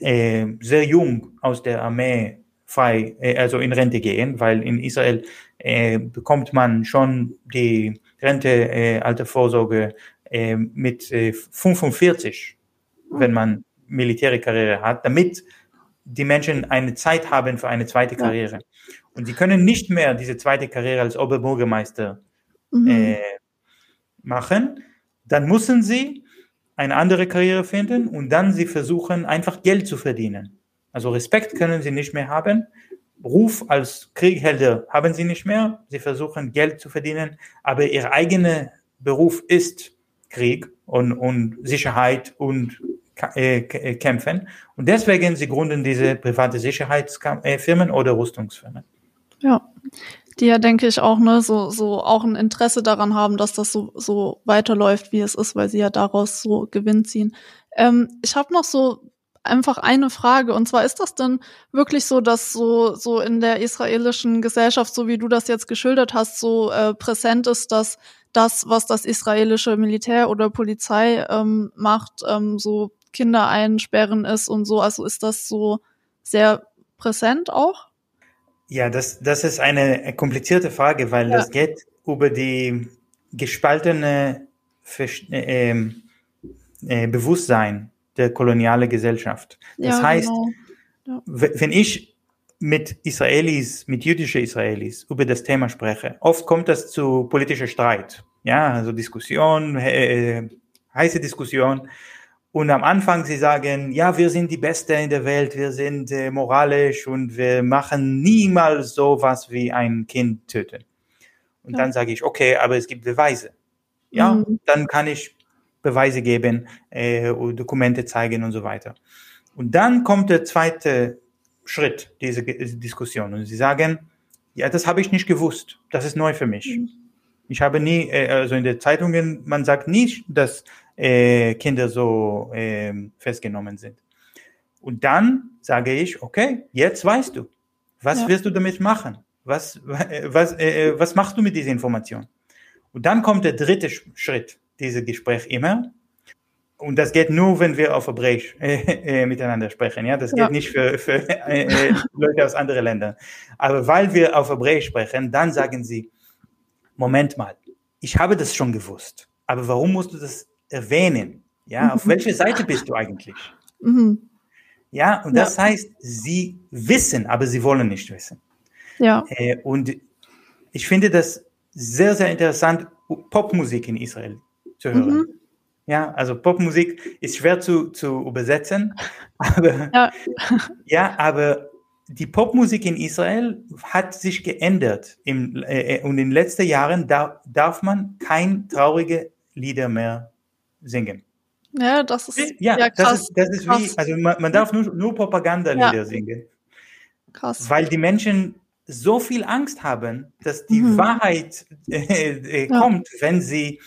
sehr jung aus der Armee frei, äh, also in Rente gehen, weil in Israel äh, bekommt man schon die Rente, äh, Altersvorsorge äh, mit äh, 45, mhm. wenn man Militärkarriere hat, damit die Menschen eine Zeit haben für eine zweite Karriere. Und sie können nicht mehr diese zweite Karriere als Oberbürgermeister mhm. äh, machen, dann müssen sie eine andere Karriere finden und dann sie versuchen, einfach Geld zu verdienen. Also Respekt können sie nicht mehr haben. Ruf als Krieghelder haben sie nicht mehr. Sie versuchen Geld zu verdienen, aber ihr eigener Beruf ist Krieg und, und Sicherheit und äh, äh, Kämpfen. Und deswegen sie gründen diese private Sicherheitsfirmen oder Rüstungsfirmen. Ja die ja, denke ich, auch, ne, so, so auch ein Interesse daran haben, dass das so, so weiterläuft, wie es ist, weil sie ja daraus so Gewinn ziehen. Ähm, ich habe noch so einfach eine Frage, und zwar ist das denn wirklich so, dass so, so in der israelischen Gesellschaft, so wie du das jetzt geschildert hast, so äh, präsent ist, dass das, was das israelische Militär oder Polizei ähm, macht, ähm, so Kinder einsperren ist und so, also ist das so sehr präsent auch? Ja, das, das ist eine komplizierte Frage, weil ja. das geht über die gespaltene äh, ähm, äh, Bewusstsein der kolonialen Gesellschaft. Das ja, heißt, genau. ja. wenn ich mit Israelis, mit jüdischen Israelis über das Thema spreche, oft kommt das zu politischer Streit. Ja, also Diskussion, äh, heiße Diskussion. Und am Anfang sie sagen, ja, wir sind die Beste in der Welt, wir sind äh, moralisch und wir machen niemals sowas wie ein Kind töten. Und ja. dann sage ich, okay, aber es gibt Beweise. Ja, mhm. dann kann ich Beweise geben, äh, Dokumente zeigen und so weiter. Und dann kommt der zweite Schritt dieser Diskussion. Und sie sagen, ja, das habe ich nicht gewusst. Das ist neu für mich. Mhm. Ich habe nie, äh, also in den Zeitungen, man sagt nicht, dass äh, Kinder so äh, festgenommen sind. Und dann sage ich, okay, jetzt weißt du, was ja. wirst du damit machen? Was, was, äh, was machst du mit dieser Information? Und dann kommt der dritte Schritt, dieses Gespräch immer. Und das geht nur, wenn wir auf Hebräisch *laughs* äh, äh, miteinander sprechen. Ja, das ja. geht nicht für, für äh, äh, Leute aus anderen Ländern. Aber weil wir auf Hebräisch sprechen, dann sagen sie, Moment mal, ich habe das schon gewusst. Aber warum musst du das erwähnen. Ja, mhm. auf welche Seite bist du eigentlich? Mhm. Ja, und das ja. heißt, sie wissen, aber sie wollen nicht wissen. Ja. Äh, und ich finde das sehr, sehr interessant, Popmusik in Israel zu hören. Mhm. Ja, also Popmusik ist schwer zu, zu übersetzen, *laughs* aber, ja. *laughs* ja, aber die Popmusik in Israel hat sich geändert. Im, äh, und in den letzten Jahren da, darf man kein traurige Lieder mehr singen. Ja, das ist ja, ja krass. Das ist, das ist wie, also man, man darf nur, nur Propagandalieder ja. singen. Krass. Weil die Menschen so viel Angst haben, dass die mhm. Wahrheit äh, äh, kommt, wenn sie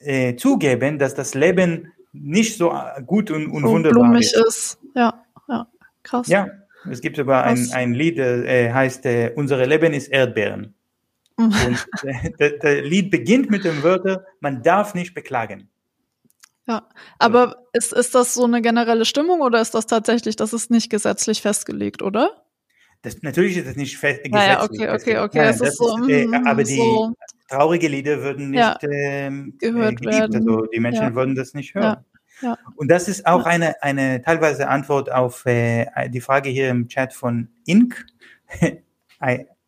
äh, zugeben, dass das Leben nicht so gut und, und so wunderbar ist. ist. Ja, ja, krass. Ja, es gibt sogar ein, ein Lied, äh, heißt äh, Unsere Leben ist Erdbeeren. und äh, *laughs* das Lied beginnt mit dem Wörter, man darf nicht beklagen. Ja, aber ist, ist das so eine generelle Stimmung oder ist das tatsächlich, das ist nicht gesetzlich festgelegt, oder? Das, natürlich ist das nicht fest, gesetzlich. Ja, okay, okay, okay. Nein, das ist so, ist, äh, mm, aber die so. traurige Lieder würden nicht ja, ähm, gehört äh, werden. Also die Menschen ja. würden das nicht hören. Ja. Und das ist auch eine, eine teilweise Antwort auf äh, die Frage hier im Chat von INC, *laughs*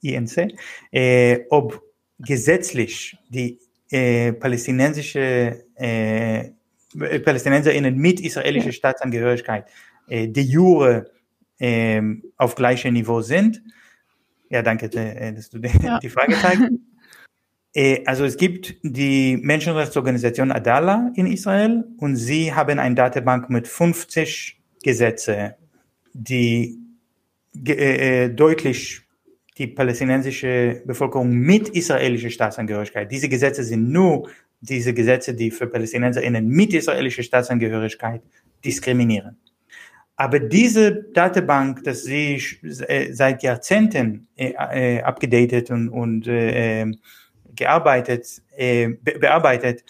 INC, äh, ob gesetzlich die äh, palästinensische äh, PalästinenserInnen mit israelischer ja. Staatsangehörigkeit äh, de jure äh, auf gleichem Niveau sind. Ja, danke, äh, dass du *laughs* ja. die Frage zeigst. *laughs* äh, also es gibt die Menschenrechtsorganisation Adala in Israel und sie haben eine Datenbank mit 50 Gesetze, die äh, deutlich die palästinensische Bevölkerung mit israelischer Staatsangehörigkeit. Diese Gesetze sind nur diese Gesetze, die für PalästinenserInnen mit israelischer Staatsangehörigkeit diskriminieren. Aber diese Datenbank, dass sie äh, seit Jahrzehnten äh, äh, abgedatet und, und äh, gearbeitet, äh, be bearbeitet,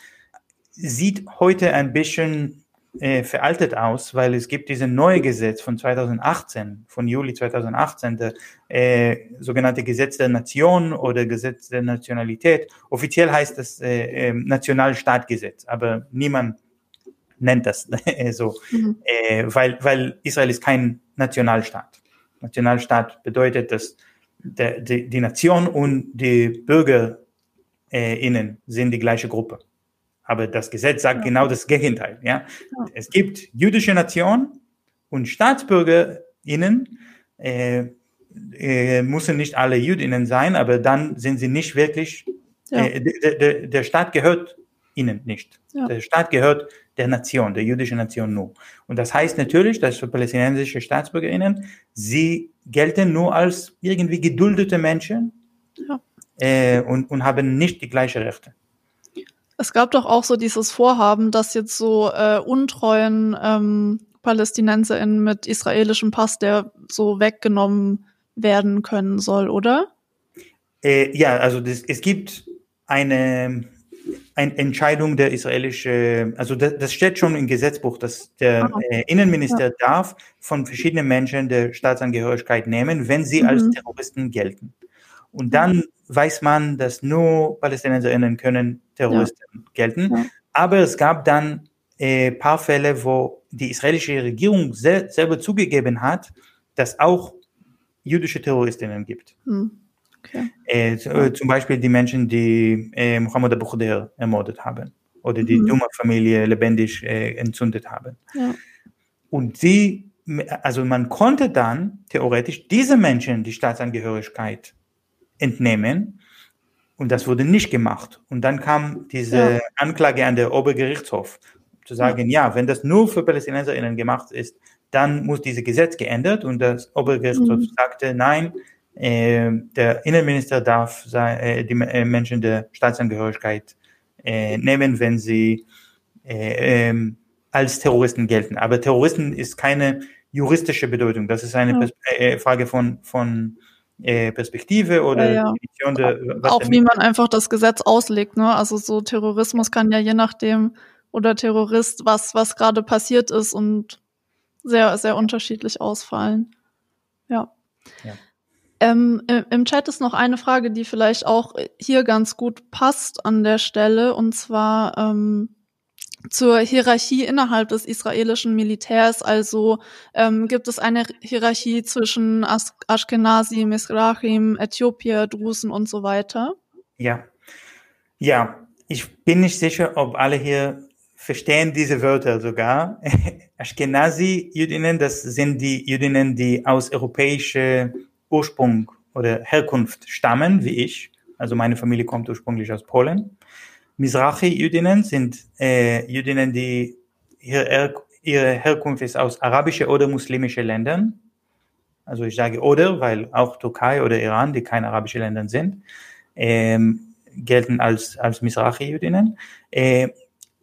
sieht heute ein bisschen äh, veraltet aus, weil es gibt dieses neue Gesetz von 2018, von Juli 2018, der äh, sogenannte Gesetz der Nation oder Gesetz der Nationalität. Offiziell heißt das äh, äh, Nationalstaatgesetz, aber niemand nennt das *laughs* so, mhm. äh, weil, weil Israel ist kein Nationalstaat. Nationalstaat bedeutet, dass der, die, die Nation und die BürgerInnen äh, sind die gleiche Gruppe. Aber das Gesetz sagt ja. genau das Gegenteil. Ja? ja? Es gibt jüdische Nation und StaatsbürgerInnen, äh, äh, müssen nicht alle Jüdinnen sein, aber dann sind sie nicht wirklich, ja. äh, der Staat gehört ihnen nicht. Der Staat gehört der Nation, der jüdischen Nation nur. Und das heißt natürlich, dass für palästinensische StaatsbürgerInnen, sie gelten nur als irgendwie geduldete Menschen äh, und, und haben nicht die gleichen Rechte. Es gab doch auch so dieses Vorhaben, dass jetzt so äh, untreuen ähm, PalästinenserInnen mit israelischem Pass, der so weggenommen werden können soll, oder? Äh, ja, also das, es gibt eine, eine Entscheidung der israelische, also das, das steht schon im Gesetzbuch, dass der ah, äh, Innenminister ja. darf von verschiedenen Menschen der Staatsangehörigkeit nehmen, wenn sie mhm. als Terroristen gelten. Und dann weiß man, dass nur PalästinenserInnen können Terroristen ja. gelten. Ja. Aber es gab dann äh, paar Fälle, wo die israelische Regierung sel selber zugegeben hat, dass auch jüdische Terroristinnen gibt. Hm. Okay. Äh, äh, zum Beispiel die Menschen, die äh, Mohammed Abu Khader ermordet haben oder die mhm. Duma-Familie lebendig äh, entzündet haben. Ja. Und sie, also man konnte dann theoretisch diese Menschen die Staatsangehörigkeit entnehmen. Und das wurde nicht gemacht. Und dann kam diese ja. Anklage an der Obergerichtshof, zu sagen, ja. ja, wenn das nur für PalästinenserInnen gemacht ist, dann muss dieses Gesetz geändert. Und das Obergerichtshof mhm. sagte, nein, äh, der Innenminister darf äh, die äh, Menschen der Staatsangehörigkeit nehmen, wenn sie äh, ähm, als Terroristen gelten. Aber Terroristen ist keine juristische Bedeutung. Das ist eine ja. Frage von, von Perspektive oder ja, ja. Der, auch wie man einfach das Gesetz auslegt. Ne? Also so Terrorismus kann ja je nachdem oder Terrorist, was was gerade passiert ist und sehr sehr unterschiedlich ausfallen. Ja. ja. Ähm, Im Chat ist noch eine Frage, die vielleicht auch hier ganz gut passt an der Stelle und zwar ähm, zur Hierarchie innerhalb des israelischen Militärs. Also ähm, gibt es eine Hierarchie zwischen As Ashkenazi, Mizrahim, Äthiopier, Drusen und so weiter? Ja, ja. Ich bin nicht sicher, ob alle hier verstehen diese Wörter sogar. *laughs* Ashkenazi-Jüdinnen, das sind die Jüdinnen, die aus europäischer Ursprung oder Herkunft stammen, wie ich. Also meine Familie kommt ursprünglich aus Polen. Mizrachi-Jüdinnen sind äh, Jüdinnen, die ihre, ihre Herkunft ist aus arabischen oder muslimischen Ländern. Also ich sage oder, weil auch Türkei oder Iran, die keine arabischen Länder sind, ähm, gelten als, als Mizrachi-Jüdinnen. Äh,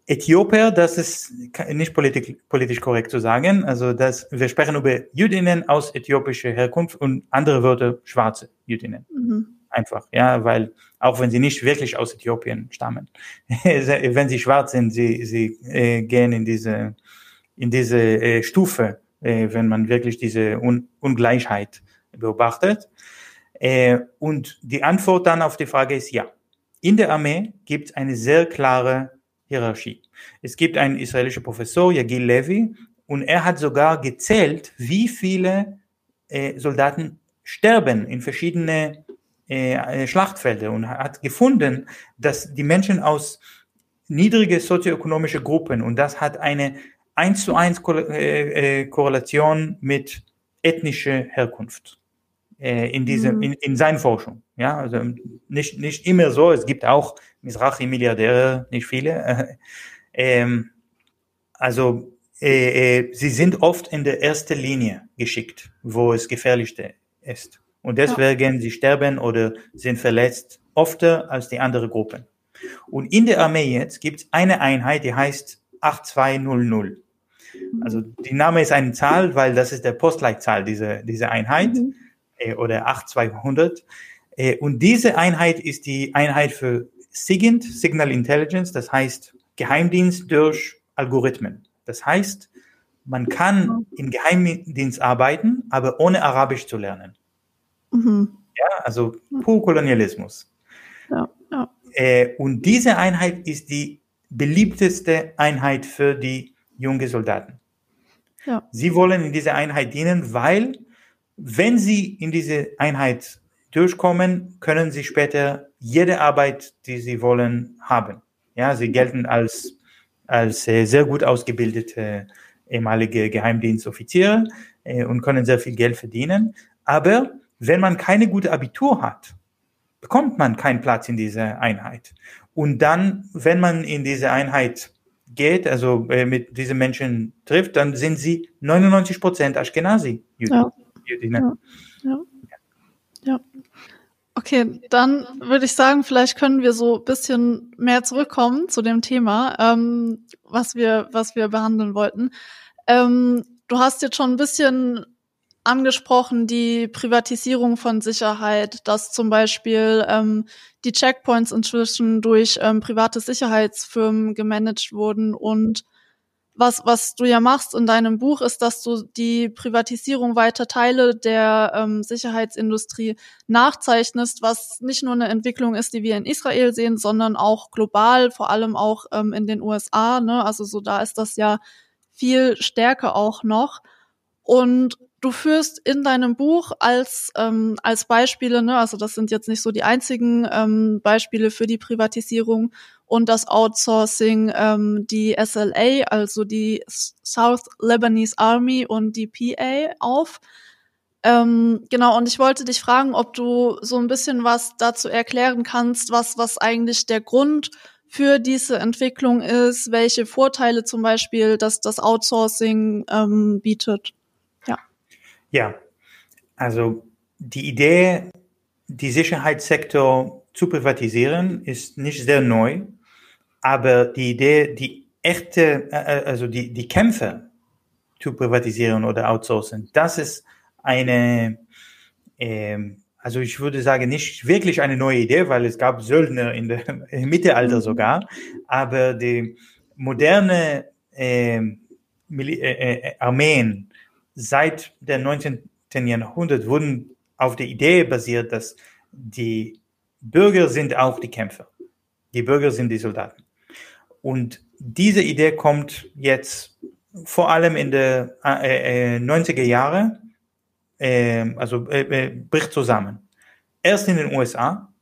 Äthiopier, das ist nicht politisch, politisch korrekt zu sagen. Also das, wir sprechen über Jüdinnen aus äthiopischer Herkunft und andere Wörter schwarze Jüdinnen. Mhm. Einfach, ja, weil auch wenn sie nicht wirklich aus Äthiopien stammen, *laughs* wenn sie schwarz sind, sie, sie äh, gehen in diese, in diese äh, Stufe, äh, wenn man wirklich diese Un Ungleichheit beobachtet. Äh, und die Antwort dann auf die Frage ist ja. In der Armee gibt es eine sehr klare Hierarchie. Es gibt einen israelischen Professor, Yagil Levi, und er hat sogar gezählt, wie viele äh, Soldaten sterben in verschiedene äh, Schlachtfelder und hat gefunden, dass die Menschen aus niedrige sozioökonomische Gruppen und das hat eine eins zu eins äh, äh, Korrelation mit ethnischer Herkunft äh, in diese mhm. in, in seinen Forschung. Ja, also nicht nicht immer so. Es gibt auch Mizrachi-Milliardäre, nicht viele. Ähm, also äh, äh, sie sind oft in der ersten Linie geschickt, wo es gefährlichste ist. Und deswegen ja. sie sterben oder sind verletzt öfter als die andere Gruppen. Und in der Armee jetzt gibt es eine Einheit, die heißt 8200. Also die Name ist eine Zahl, weil das ist der Postleitzahl dieser diese Einheit mhm. Äh, oder 8200. Äh, und diese Einheit ist die Einheit für SIGINT, Signal Intelligence, das heißt Geheimdienst durch Algorithmen. Das heißt, man kann im Geheimdienst arbeiten, aber ohne Arabisch zu lernen. Mhm. Ja, also pur Kolonialismus. Ja, ja. Äh, und diese Einheit ist die beliebteste Einheit für die jungen Soldaten. Ja. Sie wollen in dieser Einheit dienen, weil wenn sie in diese Einheit durchkommen, können sie später jede Arbeit, die sie wollen, haben. Ja, sie gelten als, als äh, sehr gut ausgebildete ehemalige Geheimdienstoffiziere äh, und können sehr viel Geld verdienen. Aber wenn man keine gute Abitur hat, bekommt man keinen Platz in dieser Einheit. Und dann, wenn man in diese Einheit geht, also äh, mit diesen Menschen trifft, dann sind sie 99 Prozent Ashkenazi. Ja. Ja. ja. ja. Okay, dann würde ich sagen, vielleicht können wir so bisschen mehr zurückkommen zu dem Thema, ähm, was wir, was wir behandeln wollten. Ähm, du hast jetzt schon ein bisschen angesprochen, die Privatisierung von Sicherheit, dass zum Beispiel ähm, die Checkpoints inzwischen durch ähm, private Sicherheitsfirmen gemanagt wurden und was, was du ja machst in deinem Buch, ist, dass du die Privatisierung weiter Teile der ähm, Sicherheitsindustrie nachzeichnest, was nicht nur eine Entwicklung ist, die wir in Israel sehen, sondern auch global, vor allem auch ähm, in den USA. Ne? Also so da ist das ja viel stärker auch noch. Und du führst in deinem Buch als ähm, als Beispiele, ne, also das sind jetzt nicht so die einzigen ähm, Beispiele für die Privatisierung und das Outsourcing, ähm, die SLA, also die South Lebanese Army und die PA auf. Ähm, genau, und ich wollte dich fragen, ob du so ein bisschen was dazu erklären kannst, was was eigentlich der Grund für diese Entwicklung ist, welche Vorteile zum Beispiel das das Outsourcing ähm, bietet. Ja, also die Idee, die Sicherheitssektor zu privatisieren, ist nicht sehr neu, aber die Idee, die echte, äh, äh, also die, die Kämpfe zu privatisieren oder outsourcen, das ist eine, ähm, also ich würde sagen, nicht wirklich eine neue Idee, weil es gab Söldner in der *laughs* im Mittelalter mhm. sogar, aber die moderne ähm, äh, äh, Armeen seit dem 19. Jahrhundert wurden auf der Idee basiert, dass die Bürger sind auch die Kämpfer. Die Bürger sind die Soldaten. Und diese Idee kommt jetzt vor allem in den äh, äh, 90er Jahre, äh, also äh, äh, bricht zusammen. Erst in den USA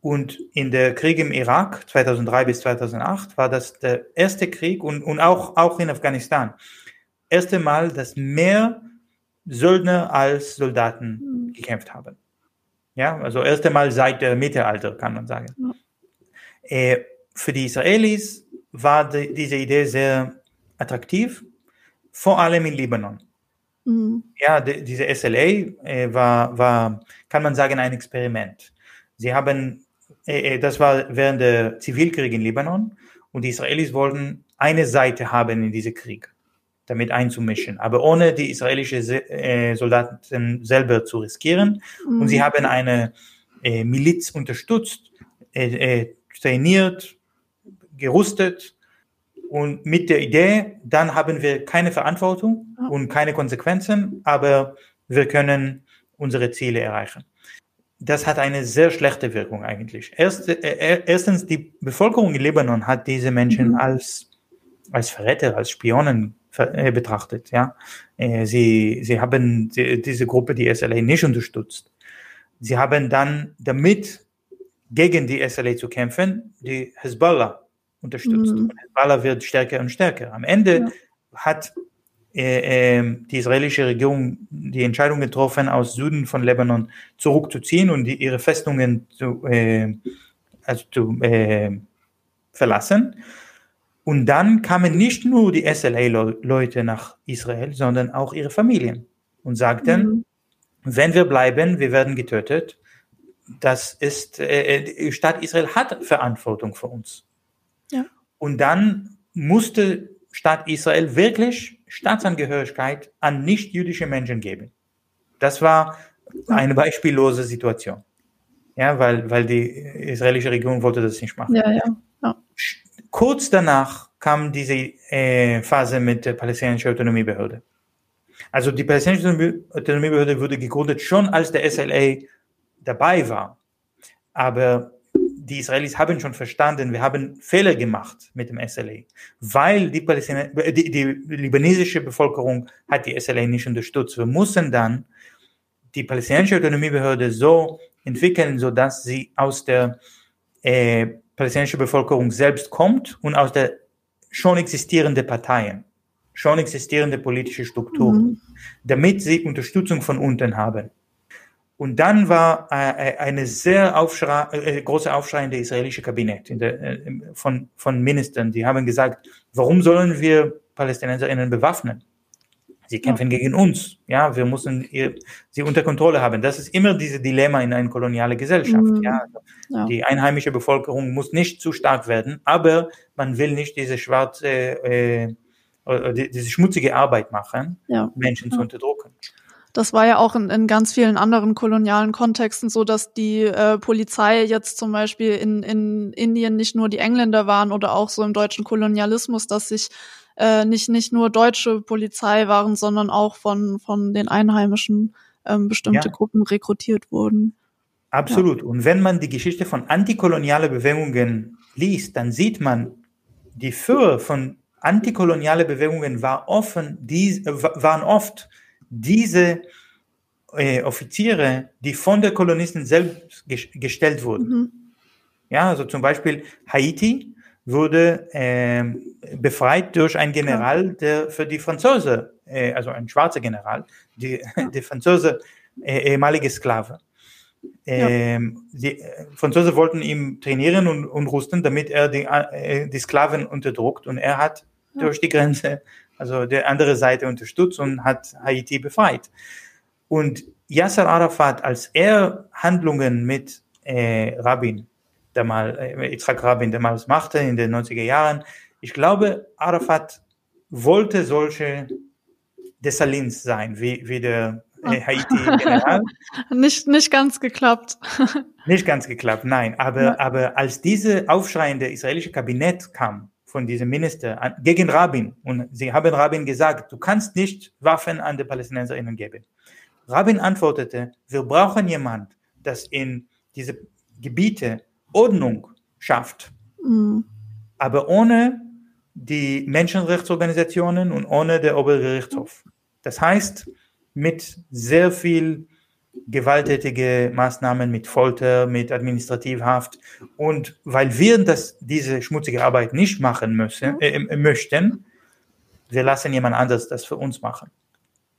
und in der Krieg im Irak 2003 bis 2008 war das der erste Krieg und, und auch, auch in Afghanistan. Erste Mal, dass mehr Söldner als Soldaten mhm. gekämpft haben. Ja, also erste Mal seit dem Mittelalter, kann man sagen. Ja. Für die Israelis war die, diese Idee sehr attraktiv, vor allem in Libanon. Mhm. Ja, die, diese SLA äh, war, war, kann man sagen, ein Experiment. Sie haben, äh, äh, das war während der Zivilkrieg in Libanon und die Israelis wollten eine Seite haben in diesem Krieg, damit einzumischen, aber ohne die israelischen äh, Soldaten selber zu riskieren. Mhm. Und sie mhm. haben eine äh, Miliz unterstützt, äh, trainiert, gerüstet und mit der Idee, dann haben wir keine Verantwortung und keine Konsequenzen, aber wir können unsere Ziele erreichen. Das hat eine sehr schlechte Wirkung eigentlich. Erst, äh, erstens, die Bevölkerung in Libanon hat diese Menschen mhm. als, als Verräter, als Spionen äh, betrachtet. Ja, äh, sie, sie haben die, diese Gruppe, die SLA, nicht unterstützt. Sie haben dann damit gegen die SLA zu kämpfen, die Hezbollah unterstützt. Mhm. Und Hezbollah wird stärker und stärker. Am Ende ja. hat äh, äh, die israelische Regierung die Entscheidung getroffen, aus Süden von Lebanon zurückzuziehen und die, ihre Festungen zu, äh, also zu äh, verlassen. Und dann kamen nicht nur die SLA-Leute nach Israel, sondern auch ihre Familien und sagten, mhm. wenn wir bleiben, wir werden getötet. Das ist, äh, die Stadt Israel hat Verantwortung für uns. Ja. Und dann musste Staat Israel wirklich Staatsangehörigkeit an nicht-jüdische Menschen geben. Das war eine beispiellose Situation. Ja, weil, weil die israelische Regierung wollte das nicht machen. Ja, ja. ja. Kurz danach kam diese äh, Phase mit der palästinensischen Autonomiebehörde. Also die palästinensische Autonomiebehörde wurde gegründet schon als der SLA dabei war. Aber die Israelis haben schon verstanden, wir haben Fehler gemacht mit dem SLA, weil die, die, die libanesische Bevölkerung hat die SLA nicht unterstützt. Wir mussten dann die palästinensische Autonomiebehörde so entwickeln, so dass sie aus der äh, palästinensischen Bevölkerung selbst kommt und aus der schon existierenden Parteien, schon existierende politische Strukturen, mhm. damit sie Unterstützung von unten haben. Und dann war äh, äh eine sehr aufschrei, äh, große Aufschrei in der israelische Kabinett in der, äh, von, von Ministern. Die haben gesagt, warum sollen wir PalästinenserInnen bewaffnen? Sie kämpfen ja. gegen uns. Ja, wir müssen ihr, sie unter Kontrolle haben. Das ist immer dieses Dilemma in einer kolonialen Gesellschaft. Mhm. Ja. ja. Die einheimische Bevölkerung muss nicht zu stark werden, aber man will nicht diese schwarze, äh, äh diese schmutzige Arbeit machen, ja. Menschen zu unterdrücken. Das war ja auch in, in ganz vielen anderen kolonialen Kontexten so, dass die äh, Polizei jetzt zum Beispiel in, in Indien nicht nur die Engländer waren oder auch so im deutschen Kolonialismus, dass sich äh, nicht, nicht nur deutsche Polizei waren, sondern auch von, von den Einheimischen ähm, bestimmte ja. Gruppen rekrutiert wurden. Absolut. Ja. Und wenn man die Geschichte von antikoloniale Bewegungen liest, dann sieht man, die Führer von antikoloniale Bewegungen war offen, die, waren oft diese äh, Offiziere, die von der Kolonisten selbst gestellt wurden. Mhm. Ja, also zum Beispiel Haiti wurde äh, befreit durch einen General, der für die Franzose, äh, also ein schwarzer General, die, *laughs* die Franzose äh, ehemalige Sklave. Ähm, ja. Die äh, Franzosen wollten ihn trainieren und, und rüsten, damit er die, äh, die Sklaven unterdrückt und er hat ja. durch die Grenze also der andere Seite unterstützt und hat Haiti befreit. Und Yasser Arafat, als er Handlungen mit äh, Rabin, damals, äh, Yitzhak Rabin damals machte in den 90er Jahren, ich glaube, Arafat wollte solche Dessalins sein, wie, wie der äh, Haiti-General. *laughs* nicht, nicht ganz geklappt. nicht ganz geklappt, nein. Aber, ja. aber als diese aufschreiende israelische Kabinett kam, von diesem Minister gegen Rabin. Und sie haben Rabin gesagt, du kannst nicht Waffen an die Palästinenserinnen geben. Rabin antwortete, wir brauchen jemand, das in diese Gebiete Ordnung schafft. Mhm. aber ohne die Menschenrechtsorganisationen und ohne der Obergerichtshof. Das heißt, mit sehr viel gewalttätige Maßnahmen, mit Folter, mit Administrativhaft. Und weil wir das, diese schmutzige Arbeit nicht machen müssen, äh, möchten, wir lassen jemand anderes das für uns machen.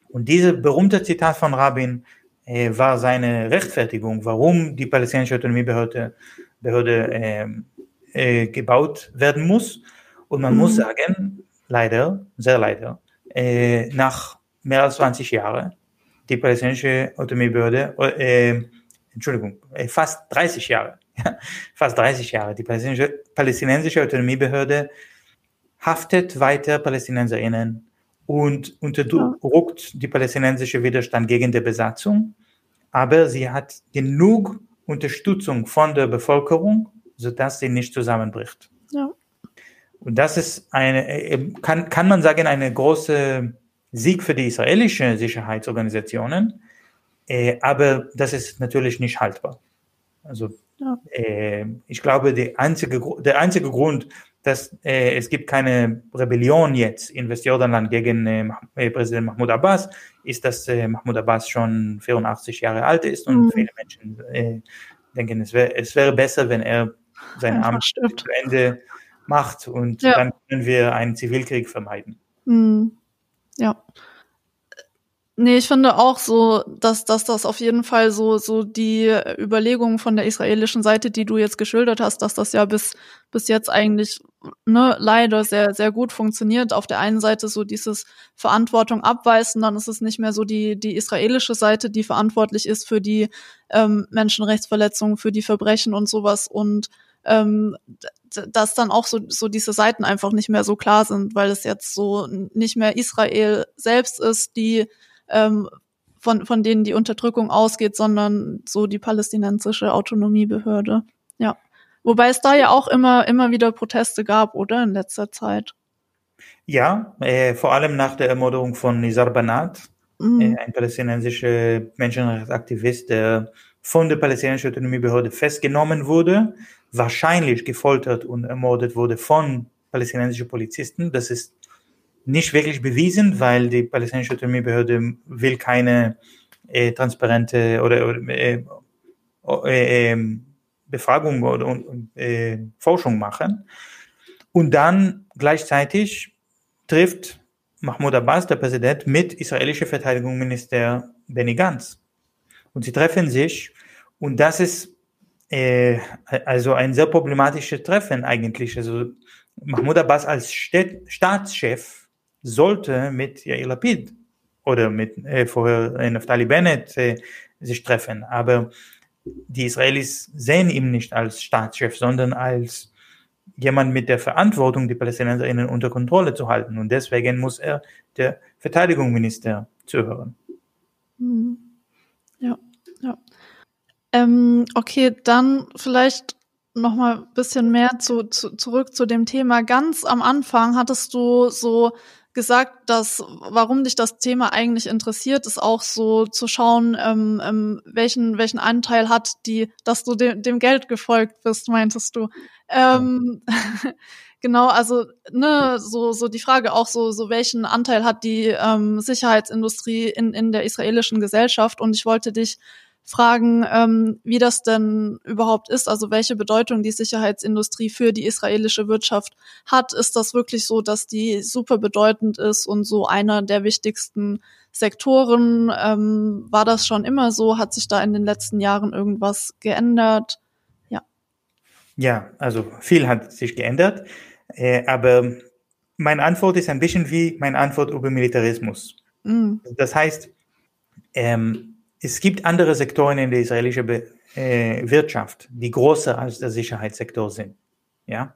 Und diese berühmte Zitat von Rabin äh, war seine Rechtfertigung, warum die palästinensische Autonomiebehörde Behörde, äh, äh, gebaut werden muss. Und man mhm. muss sagen, leider, sehr leider, äh, nach mehr als 20 Jahren, die palästinensische Autonomiebehörde, äh, Entschuldigung, äh, fast 30 Jahre, *laughs* fast 30 Jahre, die palästinensische, palästinensische Autonomiebehörde haftet weiter PalästinenserInnen und unterdrückt die palästinensische Widerstand gegen die Besatzung, aber sie hat genug Unterstützung von der Bevölkerung, sodass sie nicht zusammenbricht. Ja. Und das ist eine, äh, kann, kann man sagen, eine große Sieg für die israelischen Sicherheitsorganisationen, äh, aber das ist natürlich nicht haltbar. Also ja. äh, ich glaube, einzige, der einzige Grund, dass äh, es gibt keine Rebellion jetzt in Westjordanland gegen äh, äh, Präsident Mahmoud Abbas, ist, dass äh, Mahmoud Abbas schon 84 Jahre alt ist und mhm. viele Menschen äh, denken, es, wär, es wäre besser, wenn er sein Amt zu Ende macht und ja. dann können wir einen Zivilkrieg vermeiden. Mhm. Ja. Nee, ich finde auch so, dass, dass das auf jeden Fall so, so die Überlegungen von der israelischen Seite, die du jetzt geschildert hast, dass das ja bis, bis jetzt eigentlich ne, leider sehr, sehr gut funktioniert. Auf der einen Seite so dieses Verantwortung abweisen, dann ist es nicht mehr so die, die israelische Seite, die verantwortlich ist für die ähm, Menschenrechtsverletzungen, für die Verbrechen und sowas und ähm, dass dann auch so, so diese Seiten einfach nicht mehr so klar sind, weil es jetzt so nicht mehr Israel selbst ist, die ähm, von, von denen die Unterdrückung ausgeht, sondern so die palästinensische Autonomiebehörde. Ja. Wobei es da ja auch immer, immer wieder Proteste gab, oder? In letzter Zeit. Ja, äh, vor allem nach der Ermordung von Nizar Banat, mhm. äh, ein palästinensischer Menschenrechtsaktivist, der von der palästinensischen Autonomiebehörde festgenommen wurde, wahrscheinlich gefoltert und ermordet wurde von palästinensischen Polizisten. Das ist nicht wirklich bewiesen, weil die palästinensische Autonomiebehörde will keine äh, transparente oder, oder äh, äh, ähm, Befragung oder äh, Forschung machen. Und dann gleichzeitig trifft Mahmoud Abbas, der Präsident, mit israelischer Verteidigungsminister Benny Gantz. Und sie treffen sich und das ist äh, also ein sehr problematisches Treffen eigentlich. Also Mahmoud Abbas als Städt Staatschef sollte mit Yair Lapid oder mit äh, vorher Naftali Bennett äh, sich treffen. Aber die Israelis sehen ihn nicht als Staatschef, sondern als jemand mit der Verantwortung, die Palästinenserinnen unter Kontrolle zu halten. Und deswegen muss er der Verteidigungsminister zuhören. Mhm. Ja, ja. Ähm, okay, dann vielleicht noch mal ein bisschen mehr zu, zu, zurück zu dem Thema. Ganz am Anfang hattest du so gesagt, dass warum dich das Thema eigentlich interessiert, ist auch so zu schauen, ähm, ähm, welchen welchen Anteil hat die, dass du dem, dem Geld gefolgt bist, meintest du. Ähm, *laughs* genau, also ne, so so die Frage auch so so welchen Anteil hat die ähm, Sicherheitsindustrie in in der israelischen Gesellschaft und ich wollte dich fragen, ähm, wie das denn überhaupt ist, also welche Bedeutung die Sicherheitsindustrie für die israelische Wirtschaft hat. Ist das wirklich so, dass die super bedeutend ist und so einer der wichtigsten Sektoren? Ähm, war das schon immer so? Hat sich da in den letzten Jahren irgendwas geändert? Ja. Ja, also viel hat sich geändert, äh, aber meine Antwort ist ein bisschen wie meine Antwort über Militarismus. Mm. Das heißt, ähm, es gibt andere Sektoren in der israelischen Be äh, Wirtschaft, die größer als der Sicherheitssektor sind. Ja,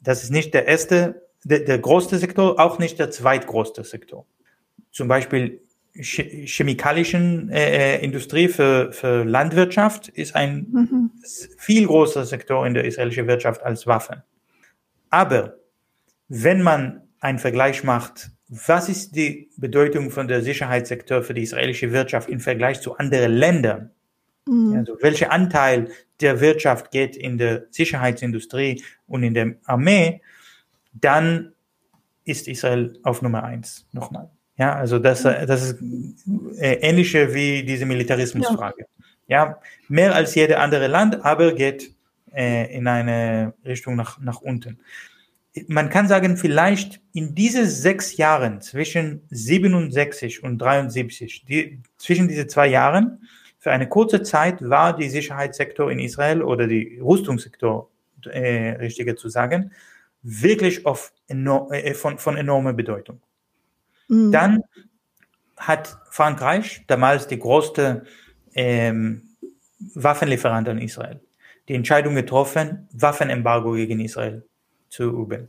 das ist nicht der erste, der, der größte Sektor, auch nicht der zweitgrößte Sektor. Zum Beispiel chemikalischen äh, äh, Industrie für, für Landwirtschaft ist ein mhm. viel größer Sektor in der israelischen Wirtschaft als Waffen. Aber wenn man einen Vergleich macht was ist die Bedeutung von der Sicherheitssektor für die israelische Wirtschaft im Vergleich zu anderen Ländern? Mhm. Also welcher Anteil der Wirtschaft geht in der Sicherheitsindustrie und in der Armee, dann ist Israel auf Nummer eins nochmal. Ja, also das, das ist äh, ähnliche wie diese Militarismusfrage. Ja. ja, mehr als jede andere Land, aber geht äh, in eine Richtung nach, nach unten. Man kann sagen, vielleicht in diese sechs Jahren zwischen 67 und 73, die, zwischen diese zwei Jahren, für eine kurze Zeit war die Sicherheitssektor in Israel oder die Rüstungssektor, äh, richtiger zu sagen, wirklich auf äh, von, von enormer Bedeutung. Mhm. Dann hat Frankreich, damals die größte ähm, Waffenlieferant an Israel, die Entscheidung getroffen, Waffenembargo gegen Israel zu üben.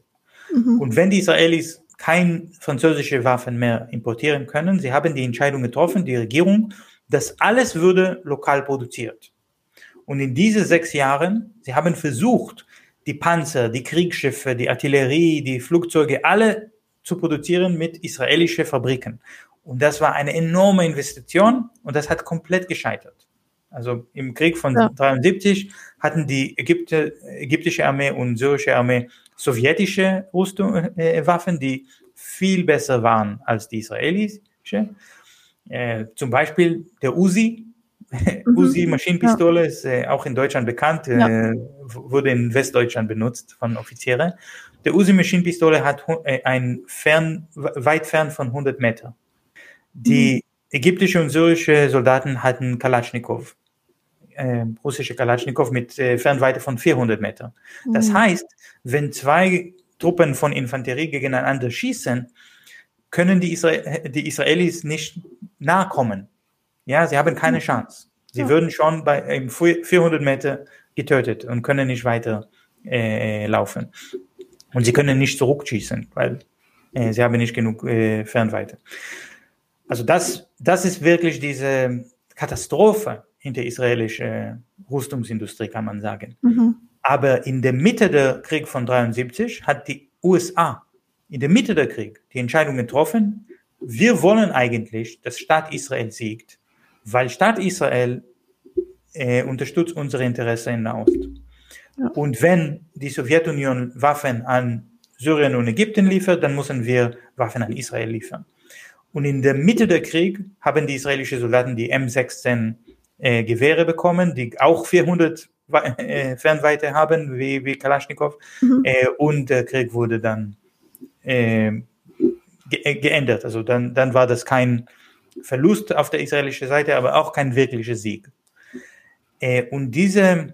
Mhm. Und wenn die Israelis kein französische Waffen mehr importieren können, sie haben die Entscheidung getroffen, die Regierung, dass alles würde lokal produziert. Und in diese sechs Jahren, sie haben versucht, die Panzer, die Kriegsschiffe, die Artillerie, die Flugzeuge, alle zu produzieren mit israelischen Fabriken. Und das war eine enorme Investition und das hat komplett gescheitert. Also im Krieg von ja. 73 hatten die Ägypte, ägyptische Armee und syrische Armee sowjetische Rüstung, äh, Waffen, die viel besser waren als die israelische. Äh, zum Beispiel der Uzi, mhm. Uzi Maschinenpistole ja. ist äh, auch in Deutschland bekannt, äh, ja. wurde in Westdeutschland benutzt von Offizieren. Der Uzi Maschinenpistole hat äh, ein fern, weit fern von 100 Meter. Die mhm. ägyptische und syrische Soldaten hatten Kalaschnikow, äh, russische Kalaschnikow mit äh, Fernweite von 400 Meter. Mhm. Das heißt, wenn zwei Truppen von Infanterie gegeneinander schießen, können die, Isra die Israelis nicht nahe kommen. Ja, sie haben keine mhm. Chance. Sie ja. würden schon bei 400 Meter getötet und können nicht weiter äh, laufen. Und sie können nicht zurückschießen, weil äh, sie haben nicht genug äh, Fernweite. Also das, das ist wirklich diese Katastrophe in der israelischen Rüstungsindustrie, kann man sagen. Mhm. Aber in der Mitte der Krieg von 73 hat die USA in der Mitte der Krieg die Entscheidung getroffen, wir wollen eigentlich, dass Staat Israel siegt, weil Staat Israel äh, unterstützt unsere Interessen in Nahost. Ja. Und wenn die Sowjetunion Waffen an Syrien und Ägypten liefert, dann müssen wir Waffen an Israel liefern. Und in der Mitte der Krieg haben die israelischen Soldaten die M16 äh, Gewehre bekommen, die auch 400 äh, Fernweite haben, wie, wie Kalaschnikow. Mhm. Äh, und der Krieg wurde dann äh, ge äh, geändert. Also dann, dann war das kein Verlust auf der israelischen Seite, aber auch kein wirklicher Sieg. Und diese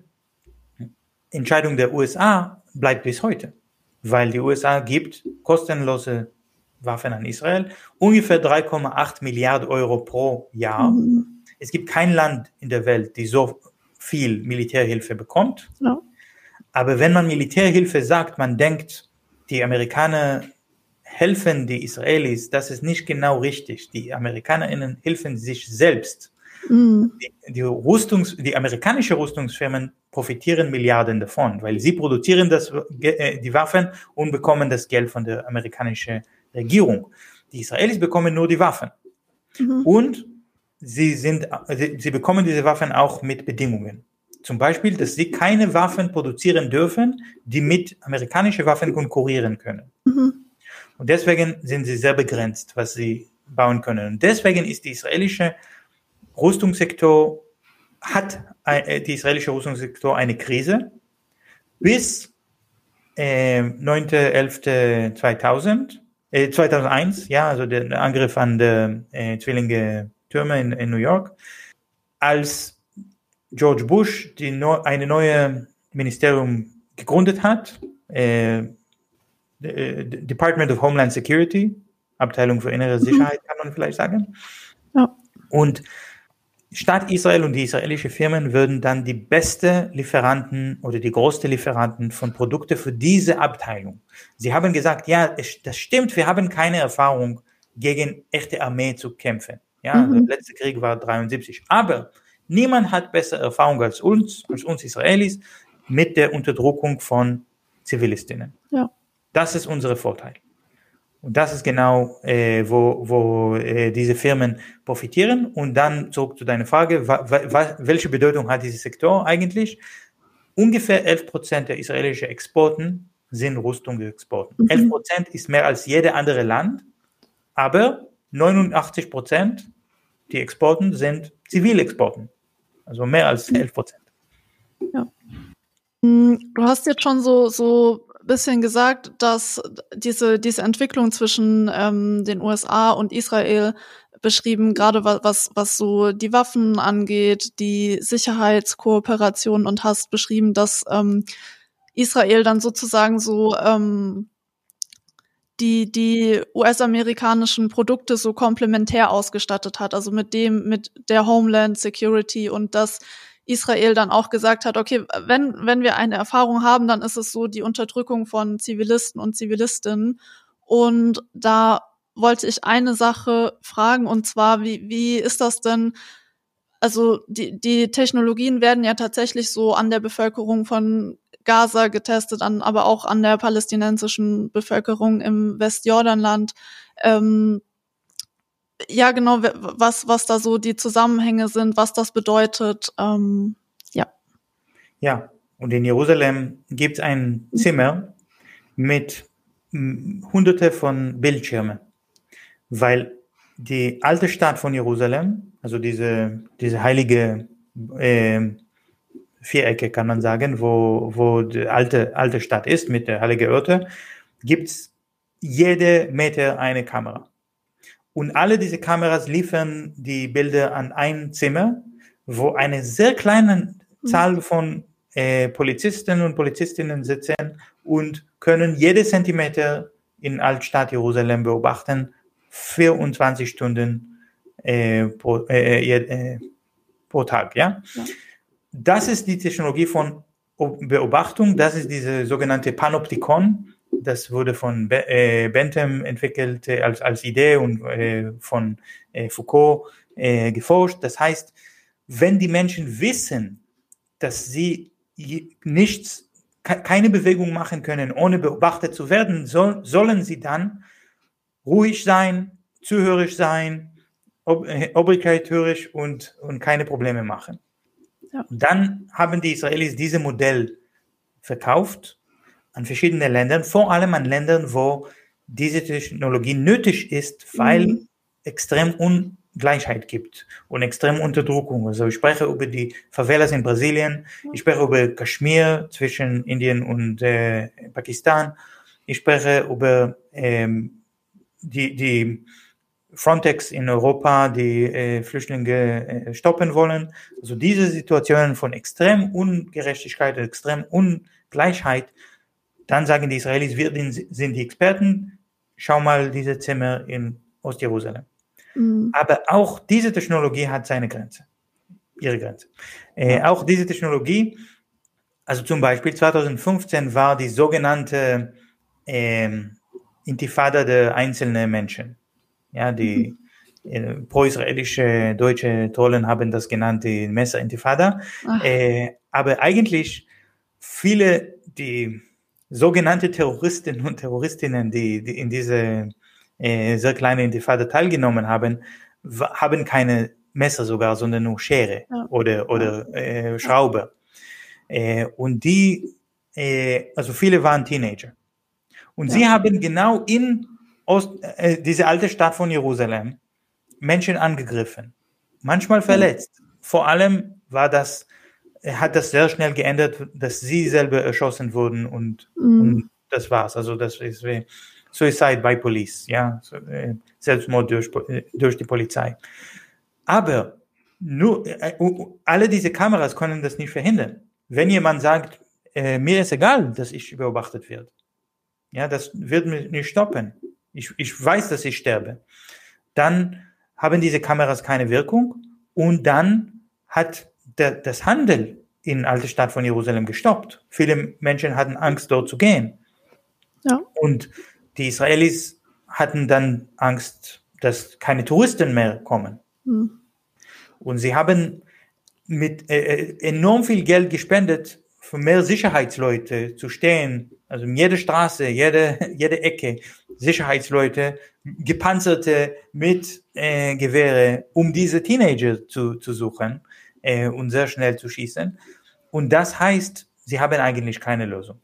Entscheidung der USA bleibt bis heute, weil die USA gibt kostenlose Waffen an Israel, ungefähr 3,8 Milliarden Euro pro Jahr. Mhm. Es gibt kein Land in der Welt, die so viel Militärhilfe bekommt. Ja. Aber wenn man Militärhilfe sagt, man denkt, die Amerikaner helfen die Israelis, das ist nicht genau richtig. Die AmerikanerInnen helfen sich selbst. Mhm. Die, die, Rüstungs-, die amerikanische Rüstungsfirmen profitieren Milliarden davon, weil sie produzieren das, äh, die Waffen und bekommen das Geld von der amerikanischen Regierung. Die Israelis bekommen nur die Waffen. Mhm. Und sie sind, sie, sie bekommen diese Waffen auch mit Bedingungen. Zum Beispiel, dass sie keine Waffen produzieren dürfen, die mit amerikanischen Waffen konkurrieren können. Mhm. Und deswegen sind sie sehr begrenzt, was sie bauen können. Und deswegen ist die israelische Rüstungssektor, hat äh, die israelische Rüstungssektor eine Krise bis äh, 9.11.2000, äh, 2001, ja, also der Angriff an die äh, Zwillinge Türme in, in New York, als George Bush die no, eine neue Ministerium gegründet hat, äh, äh, Department of Homeland Security, Abteilung für innere mhm. Sicherheit, kann man vielleicht sagen. Ja. Und Staat Israel und die israelischen Firmen würden dann die beste Lieferanten oder die größte Lieferanten von Produkten für diese Abteilung. Sie haben gesagt, ja, das stimmt, wir haben keine Erfahrung, gegen echte Armee zu kämpfen. Ja, mhm. der letzte Krieg war 73. Aber niemand hat bessere Erfahrung als uns, als uns Israelis, mit der Unterdrückung von Zivilistinnen. Ja. Das ist unser Vorteil. Und das ist genau, äh, wo, wo äh, diese Firmen profitieren. Und dann zurück zu deiner Frage, wa, wa, welche Bedeutung hat dieser Sektor eigentlich? Ungefähr 11 Prozent der israelischen Exporten sind Rüstungsexporten. Mhm. 11 Prozent ist mehr als jede andere Land, aber 89 Prozent die Exporten sind Zivilexporten. Also mehr als 11 Prozent. Ja. Hm, du hast jetzt schon so, so bisschen gesagt, dass diese, diese Entwicklung zwischen ähm, den USA und Israel beschrieben, gerade was, was, was so die Waffen angeht, die Sicherheitskooperation und hast beschrieben, dass ähm, Israel dann sozusagen so ähm, die, die US-amerikanischen Produkte so komplementär ausgestattet hat, also mit dem, mit der Homeland Security und dass Israel dann auch gesagt hat, okay, wenn, wenn wir eine Erfahrung haben, dann ist es so die Unterdrückung von Zivilisten und Zivilistinnen. Und da wollte ich eine Sache fragen, und zwar, wie, wie ist das denn? Also die, die Technologien werden ja tatsächlich so an der Bevölkerung von Gaza getestet, an, aber auch an der palästinensischen Bevölkerung im Westjordanland. Ähm, ja, genau, was, was da so die Zusammenhänge sind, was das bedeutet. Ähm, ja. Ja, und in Jerusalem gibt es ein Zimmer mit hunderte von Bildschirmen, weil die alte Stadt von Jerusalem, also diese, diese heilige äh, Vierecke, kann man sagen, wo, wo die alte, alte Stadt ist mit der heiligen Orte, gibt es jede Meter eine Kamera. Und alle diese Kameras liefern die Bilder an ein Zimmer, wo eine sehr kleine mhm. Zahl von äh, Polizisten und Polizistinnen sitzen und können jede Zentimeter in Altstadt Jerusalem beobachten, 24 Stunden äh, pro, äh, äh, pro Tag. Ja? ja? Das ist die Technologie von Beobachtung, das ist diese sogenannte Panoptikon. Das wurde von äh, Bentham entwickelt äh, als, als Idee und äh, von Foucault geforscht. Das heißt, wenn die Menschen wissen, dass sie nichts, keine Bewegung machen können, ohne beobachtet zu werden, soll, sollen sie dann ruhig sein, zuhörig sein, ob, obrigkeithörig und, und keine Probleme machen. Ja. Dann haben die Israelis dieses Modell verkauft an verschiedene Ländern, vor allem an Ländern, wo diese Technologie nötig ist, weil mhm. extrem Ungleichheit gibt und extrem Unterdrückung. Also ich spreche über die Favelas in Brasilien, ich spreche über Kaschmir zwischen Indien und äh, Pakistan, ich spreche über ähm, die, die Frontex in Europa, die äh, Flüchtlinge äh, stoppen wollen. Also diese Situationen von extrem Ungerechtigkeit, extrem Ungleichheit dann sagen die Israelis, wir sind die Experten, schau mal diese Zimmer in Ostjerusalem. Mhm. Aber auch diese Technologie hat seine Grenze, ihre Grenze. Äh, auch diese Technologie, also zum Beispiel 2015 war die sogenannte äh, Intifada der einzelnen Menschen. Ja, die äh, pro-israelische deutsche Trollen haben das genannt, die Messer-Intifada. Äh, aber eigentlich viele, die sogenannte Terroristinnen und Terroristinnen, die, die in diese äh, sehr kleine Intifada teilgenommen haben, haben keine Messer sogar, sondern nur Schere ja. oder, oder äh, Schraube. Äh, und die, äh, also viele waren Teenager. Und ja. sie haben genau in Ost, äh, diese alte Stadt von Jerusalem Menschen angegriffen, manchmal verletzt. Vor allem war das hat das sehr schnell geändert, dass sie selber erschossen wurden und, mhm. und das war's. Also das ist wie Suicide by Police, ja, äh, Selbstmord durch, äh, durch die Polizei. Aber nur, äh, alle diese Kameras können das nicht verhindern. Wenn jemand sagt, äh, mir ist egal, dass ich beobachtet werde, ja, das wird mich nicht stoppen. Ich, ich weiß, dass ich sterbe. Dann haben diese Kameras keine Wirkung und dann hat der, das Handel in alte Stadt von Jerusalem gestoppt. Viele Menschen hatten Angst, dort zu gehen. Ja. Und die Israelis hatten dann Angst, dass keine Touristen mehr kommen. Mhm. Und sie haben mit äh, äh, enorm viel Geld gespendet für mehr Sicherheitsleute zu stehen, also in jeder Straße, jede, *laughs* jede Ecke, Sicherheitsleute, gepanzerte mit äh, Gewehre, um diese Teenager zu, zu suchen äh, und sehr schnell zu schießen. Und das heißt, sie haben eigentlich keine Lösung.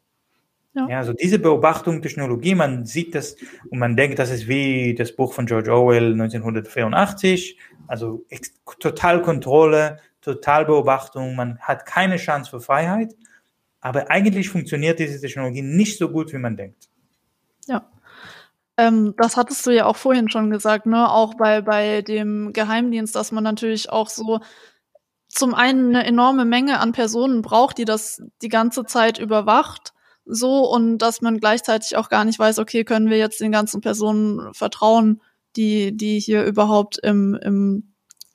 Ja. ja. also diese Beobachtung Technologie, man sieht das und man denkt, das ist wie das Buch von George Orwell 1984, also total Kontrolle, total Beobachtung, man hat keine Chance für Freiheit, aber eigentlich funktioniert diese Technologie nicht so gut, wie man denkt. Ja. Ähm, das hattest du ja auch vorhin schon gesagt, ne? Auch bei, bei dem Geheimdienst, dass man natürlich auch so zum einen eine enorme Menge an Personen braucht, die das die ganze Zeit überwacht, so und dass man gleichzeitig auch gar nicht weiß, okay, können wir jetzt den ganzen Personen vertrauen, die die hier überhaupt im, im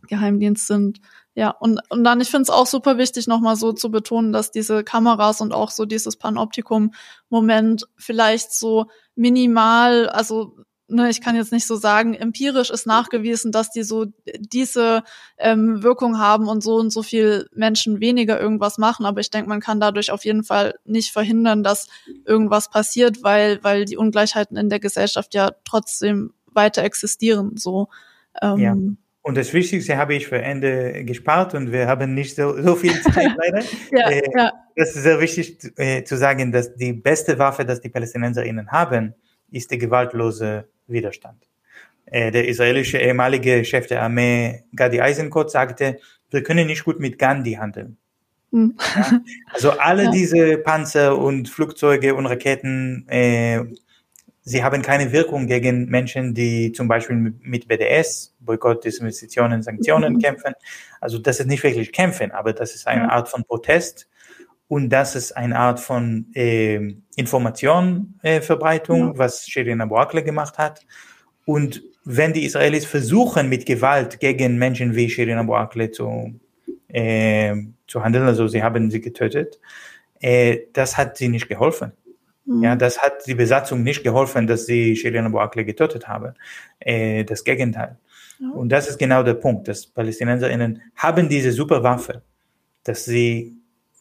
Geheimdienst sind. Ja, und, und dann, ich finde es auch super wichtig, nochmal so zu betonen, dass diese Kameras und auch so dieses Panoptikum-Moment vielleicht so minimal, also ne, ich kann jetzt nicht so sagen, empirisch ist nachgewiesen, dass die so diese ähm, Wirkung haben und so und so viel Menschen weniger irgendwas machen. Aber ich denke, man kann dadurch auf jeden Fall nicht verhindern, dass irgendwas passiert, weil, weil die Ungleichheiten in der Gesellschaft ja trotzdem weiter existieren. So. Ähm, ja. Und das Wichtigste habe ich für Ende gespart und wir haben nicht so, so viel *laughs* Zeit leider. ja, äh, ja. Das ist sehr wichtig äh, zu sagen, dass die beste Waffe, dass die PalästinenserInnen haben, ist der gewaltlose Widerstand. Äh, der israelische ehemalige Chef der Armee Gadi Eisenkot sagte, wir können nicht gut mit Gandhi handeln. Hm. Ja? Also alle *laughs* ja. diese Panzer und Flugzeuge und Raketen äh, sie haben keine Wirkung gegen Menschen, die zum Beispiel mit BDS, Boykott, Disinvestitionen, Sanktionen mhm. kämpfen. Also das ist nicht wirklich kämpfen, aber das ist eine Art von Protest und das ist eine Art von äh, Informationverbreitung, äh, was Shirin Abu Akleh gemacht hat. Und wenn die Israelis versuchen, mit Gewalt gegen Menschen wie Shirin Abu Akleh zu, äh, zu handeln, also sie haben sie getötet, äh, das hat sie nicht geholfen. Mhm. Ja, das hat die Besatzung nicht geholfen, dass sie Shirin Abu Akleh getötet haben. Äh, das Gegenteil. Ja. Und das ist genau der Punkt, dass PalästinenserInnen haben diese super Waffe, dass sie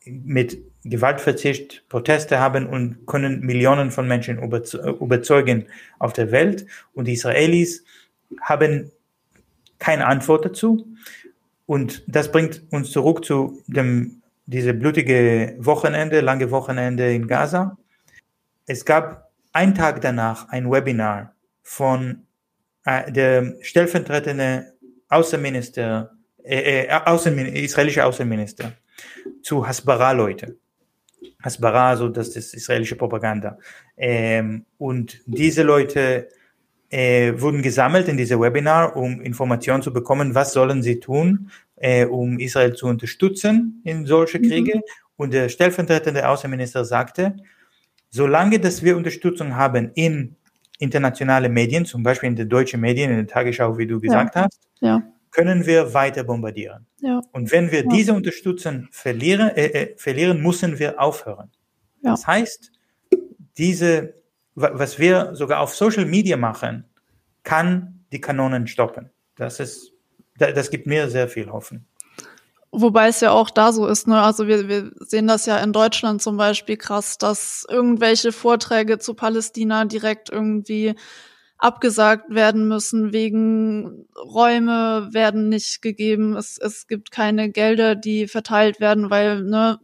mit Gewaltverzicht Proteste haben und können Millionen von Menschen überzeugen auf der Welt. Und die Israelis haben keine Antwort dazu. Und das bringt uns zurück zu dem, diese blutige Wochenende, lange Wochenende in Gaza es gab einen Tag danach ein Webinar von äh, der stellvertretende Außenminister, äh, äh, Außenmin israelische Außenminister zu Hasbara-Leute. Hasbara, also das ist israelische Propaganda. Ähm, und diese Leute äh, wurden gesammelt in diese Webinar, um Informationen zu bekommen, was sollen sie tun, äh, um Israel zu unterstützen in solche mhm. Kriege. Mhm. Und der stellvertretende Außenminister sagte, solange dass wir Unterstützung haben in internationale Medien, zum Beispiel in den deutschen Medien, in der Tagesschau, wie du gesagt ja. hast, ja. können wir weiter bombardieren. Ja. Und wenn wir diese Unterstützung verlieren, äh, äh, verlieren, müssen wir aufhören. Das heißt, diese, was wir sogar auf Social Media machen, kann die Kanonen stoppen. Das ist, das gibt mir sehr viel Hoffen. Wobei es ja auch da so ist, ne? Also wir, wir sehen das ja in Deutschland zum Beispiel krass, dass irgendwelche Vorträge zu Palästina direkt irgendwie abgesagt werden müssen, wegen Räume werden nicht gegeben, es, es gibt keine Gelder, die verteilt werden, weil, ne,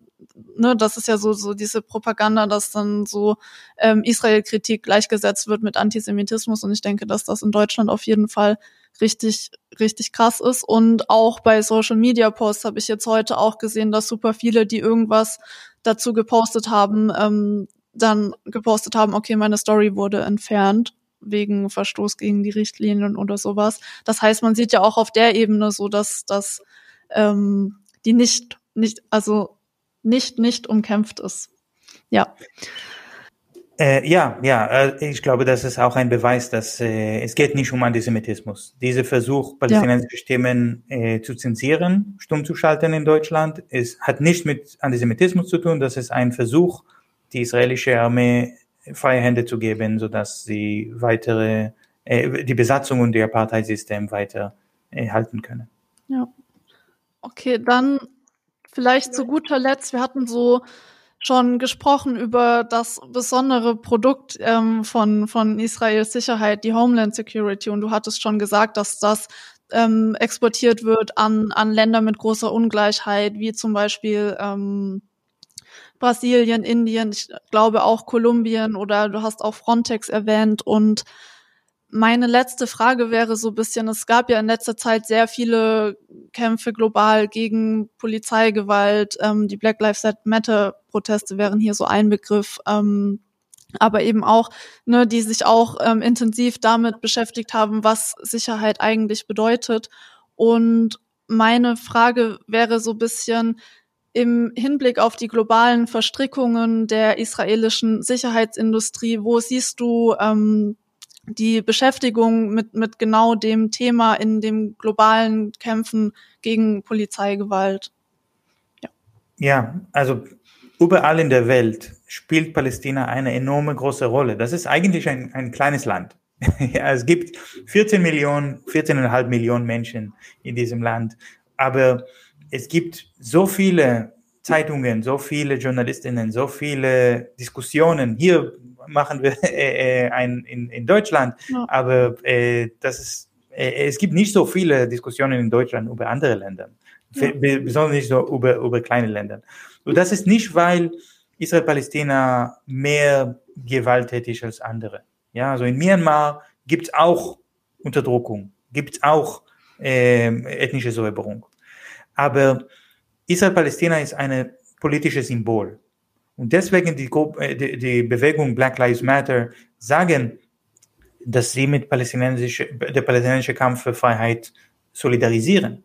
ne, das ist ja so, so diese Propaganda, dass dann so ähm, Israel-Kritik gleichgesetzt wird mit Antisemitismus. Und ich denke, dass das in Deutschland auf jeden Fall richtig, richtig krass ist. Und auch bei Social Media Posts habe ich jetzt heute auch gesehen, dass super viele, die irgendwas dazu gepostet haben, ähm, dann gepostet haben, okay, meine Story wurde entfernt wegen Verstoß gegen die Richtlinien oder sowas. Das heißt, man sieht ja auch auf der Ebene so, dass, dass ähm, die nicht, nicht, also nicht, nicht umkämpft ist. Ja. Äh, ja, ja, äh, ich glaube, das ist auch ein Beweis, dass äh, es geht nicht um Antisemitismus. Dieser Versuch, palästinensische ja. Stimmen äh, zu zensieren, stumm zu schalten in Deutschland, es hat nicht mit Antisemitismus zu tun. Das ist ein Versuch, die israelische Armee freie Hände zu geben, sodass sie weitere äh, die Besatzung und die Apartheid-System weiter halten können. Ja. Okay, dann vielleicht zu guter Letzt. Wir hatten so schon gesprochen über das besondere Produkt ähm, von, von Israels Sicherheit, die Homeland Security. Und du hattest schon gesagt, dass das ähm, exportiert wird an, an Länder mit großer Ungleichheit, wie zum Beispiel ähm, Brasilien, Indien, ich glaube auch Kolumbien oder du hast auch Frontex erwähnt und meine letzte Frage wäre so ein bisschen, es gab ja in letzter Zeit sehr viele Kämpfe global gegen Polizeigewalt. Ähm, die Black Lives Matter Proteste wären hier so ein Begriff. Ähm, aber eben auch, ne, die sich auch ähm, intensiv damit beschäftigt haben, was Sicherheit eigentlich bedeutet. Und meine Frage wäre so ein bisschen im Hinblick auf die globalen Verstrickungen der israelischen Sicherheitsindustrie, wo siehst du ähm, die Beschäftigung mit, mit genau dem Thema in dem globalen Kämpfen gegen Polizeigewalt. Ja, ja also überall in der Welt spielt Palästina eine enorme große Rolle. Das ist eigentlich ein, ein kleines Land. *laughs* ja, es gibt 14 Millionen, 14,5 Millionen Menschen in diesem Land, aber es gibt so viele Zeitungen, so viele Journalistinnen, so viele Diskussionen. Hier machen wir *laughs* äh, äh, ein in, in Deutschland, ja. aber äh, das ist, äh, es gibt nicht so viele Diskussionen in Deutschland über andere Länder, ja. besonders nicht so über, über kleine Länder. Und das ist nicht, weil Israel-Palästina mehr gewalttätig als andere. Ja, also in Myanmar gibt es auch Unterdrückung, gibt es auch äh, ethnische Säuberung. Aber Israel-Palästina ist ein politisches Symbol. Und deswegen die, äh, die, die Bewegung Black Lives Matter sagen, dass sie mit palästinensische, der palästinensischen Kampf für Freiheit solidarisieren.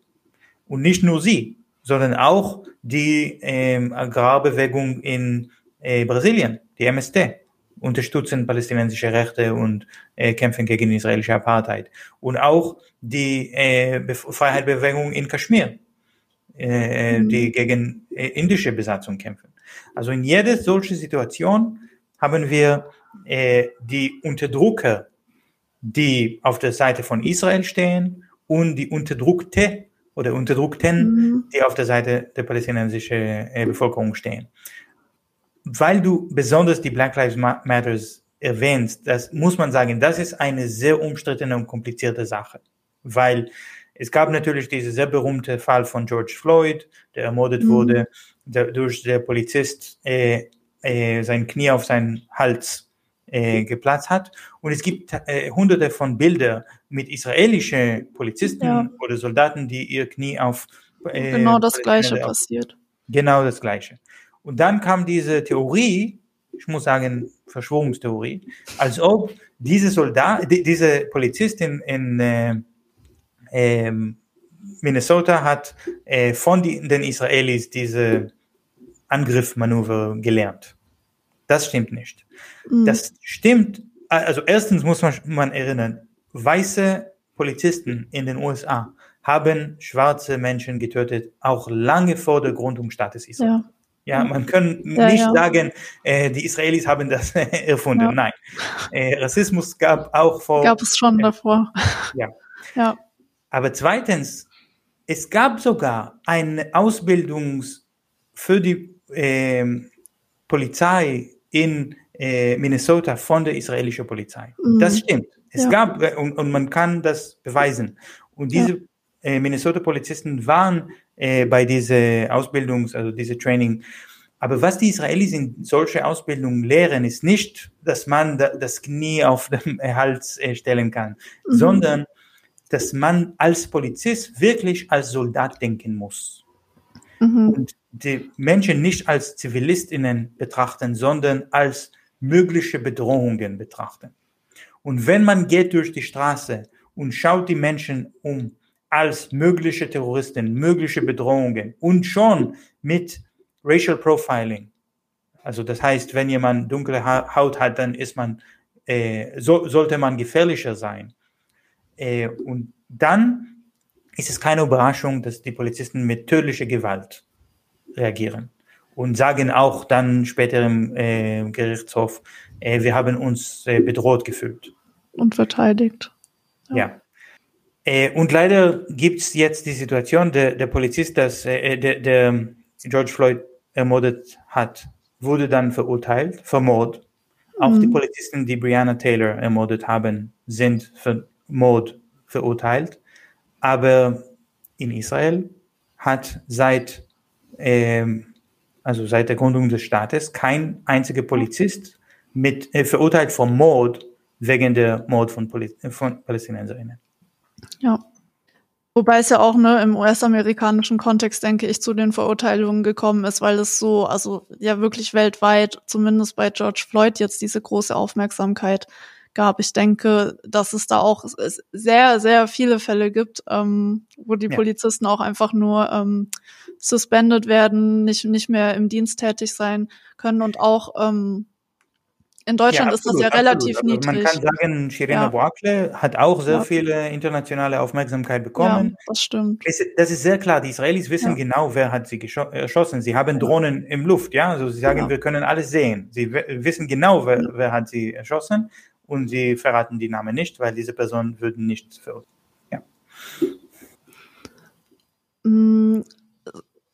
Und nicht nur sie, sondern auch die ähm, Agrarbewegung in äh, Brasilien, die MST, unterstützen palästinensische Rechte und äh, kämpfen gegen israelische Apartheid. Und auch die äh, Freiheitsbewegung in Kaschmir, äh, mhm. die gegen äh, indische Besatzung kämpfen. Also in jeder solchen Situation haben wir äh, die Unterdrücker, die auf der Seite von Israel stehen und die Unterdrückte oder Unterdrückten, mhm. die auf der Seite der palästinensischen äh, Bevölkerung stehen. Weil du besonders die Black Lives Matters erwähnst, das muss man sagen, das ist eine sehr umstrittene und komplizierte Sache, weil es gab natürlich diesen sehr berühmte Fall von George Floyd, der ermordet mhm. wurde, der, durch der Polizist äh, äh, sein Knie auf seinen Hals äh, geplatzt hat. Und es gibt äh, hunderte von Bildern mit israelischen Polizisten ja. oder Soldaten, die ihr Knie auf äh, genau das Gleiche auf, passiert. Genau das Gleiche. Und dann kam diese Theorie, ich muss sagen Verschwörungstheorie, als ob diese Soldat, die, diese Polizistin in äh, ähm, Minnesota hat äh, von die, den Israelis diese Angriffmanöver gelernt. Das stimmt nicht. Mhm. Das stimmt, also erstens muss man, man erinnern, weiße Polizisten in den USA haben schwarze Menschen getötet, auch lange vor der Gründung Staates Israel. Ja. Ja, man kann ja, nicht ja. sagen, äh, die Israelis haben das *laughs* erfunden. Nein. Äh, Rassismus gab auch vor. Gab es schon äh, davor. Ja. ja. Aber zweitens, es gab sogar eine Ausbildung für die Polizei in äh, Minnesota von der israelischen Polizei. Mhm. Das stimmt. Es ja. gab, äh, und, und, man kann das beweisen. Und diese ja. äh, Minnesota-Polizisten waren äh, bei dieser Ausbildung, also diese Training. Aber was die Israelis in solche Ausbildung lehren, ist nicht, dass man da, das Knie auf dem Hals äh, stellen kann, mhm. sondern dass man als Polizist wirklich als Soldat denken muss. Mhm. Und die Menschen nicht als Zivilistinnen betrachten, sondern als mögliche Bedrohungen betrachten. Und wenn man geht durch die Straße und schaut die Menschen um als mögliche Terroristen, mögliche Bedrohungen und schon mit Racial Profiling, also das heißt, wenn jemand dunkle Haut hat, dann ist man, äh, so, sollte man gefährlicher sein. Äh, und dann ist es keine Überraschung, dass die Polizisten mit tödlicher Gewalt reagieren und sagen auch dann später im äh, Gerichtshof, äh, wir haben uns äh, bedroht gefühlt. Und verteidigt. Ja. ja. Äh, und leider gibt es jetzt die Situation, der, der Polizist, das, äh, der, der George Floyd ermordet hat, wurde dann verurteilt, für Mord. Auch Mhm. die Polizisten, die Breonna Taylor ermordet haben, sind für Mord verurteilt. Aber in Israel hat seit, also seit der Gründung des Staates kein einziger Polizist mit, äh, verurteilt vom Mord wegen der Mord von, Poli von Palästinenserinnen. Ja. Wobei es ja auch ne, im US-amerikanischen Kontext, denke ich, zu den Verurteilungen gekommen ist, weil es so, also ja wirklich weltweit, zumindest bei George Floyd, jetzt diese große Aufmerksamkeit gab. Ich denke, dass es da auch sehr, sehr viele Fälle gibt, ähm, wo die Ja. Polizisten auch einfach nur ähm, suspended werden, nicht, nicht mehr im Dienst tätig sein können und auch ähm, in Deutschland ist das ja absolut, relativ absolut. Niedrig. Man kann sagen, Shirena Ja. Boakle hat auch sehr Ja. viele internationale Aufmerksamkeit ja, bekommen. das stimmt. Es- Das ist sehr klar. Die Israelis wissen Ja. genau, wer hat sie erschossen. Sie haben Drohnen im Luft, ja. Also sie sagen, Ja. wir können alles sehen. Sie wissen genau, wer, Ja. wer hat sie erschossen und sie verraten die Namen nicht, weil diese Personen würden nicht verurteilt. Mm,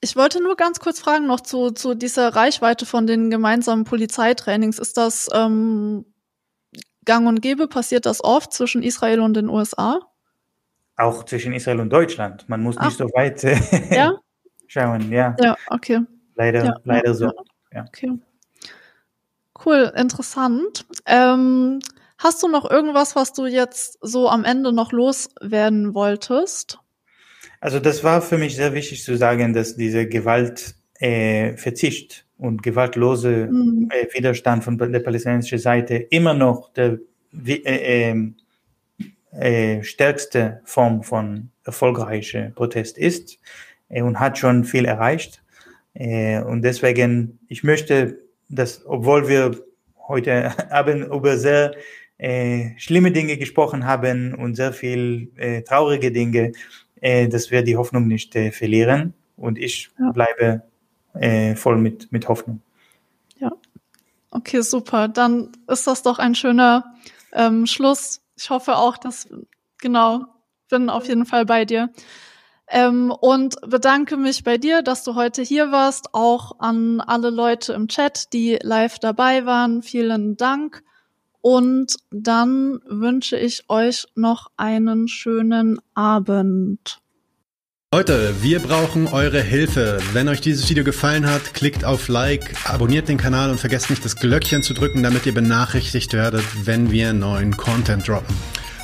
Ich wollte nur ganz kurz fragen noch zu, zu dieser Reichweite von den gemeinsamen Polizeitrainings. Ist das ähm, gang und gäbe? Passiert das oft zwischen Israel und den USA? Auch zwischen Israel und Deutschland. Man muss Ach. nicht so weit äh, Ja? *laughs* schauen. Ja, Ja, okay. leider, Ja, leider ja, so. Okay. Cool, interessant. Ähm, hast du noch irgendwas, was du jetzt so am Ende noch loswerden wolltest? Also das war für mich sehr wichtig zu sagen, dass diese Gewalt äh, Verzicht und gewaltlose Mhm. äh, Widerstand von der palästinensischen Seite immer noch der äh, ähm, äh, stärkste Form von erfolgreicher Protest ist äh, und hat schon viel erreicht. Äh, und deswegen, ich möchte, dass, obwohl wir heute *laughs* Abend über sehr äh, schlimme Dinge gesprochen haben und sehr viel äh, traurige Dinge, äh, dass wir die Hoffnung nicht äh, verlieren. Und ich Ja. bleibe äh, voll mit, mit Hoffnung. Okay, super. Dann ist das doch ein schöner ähm, Schluss. Ich hoffe auch, dass, genau, bin auf jeden Fall bei dir. Ähm, und bedanke mich bei dir, dass du heute hier warst, auch an alle Leute im Chat, die live dabei waren. Vielen Dank. Und dann wünsche ich euch noch einen schönen Abend. Leute, wir brauchen eure Hilfe. Wenn euch dieses Video gefallen hat, klickt auf Like, abonniert den Kanal und vergesst nicht das Glöckchen zu drücken, damit ihr benachrichtigt werdet, wenn wir neuen Content droppen.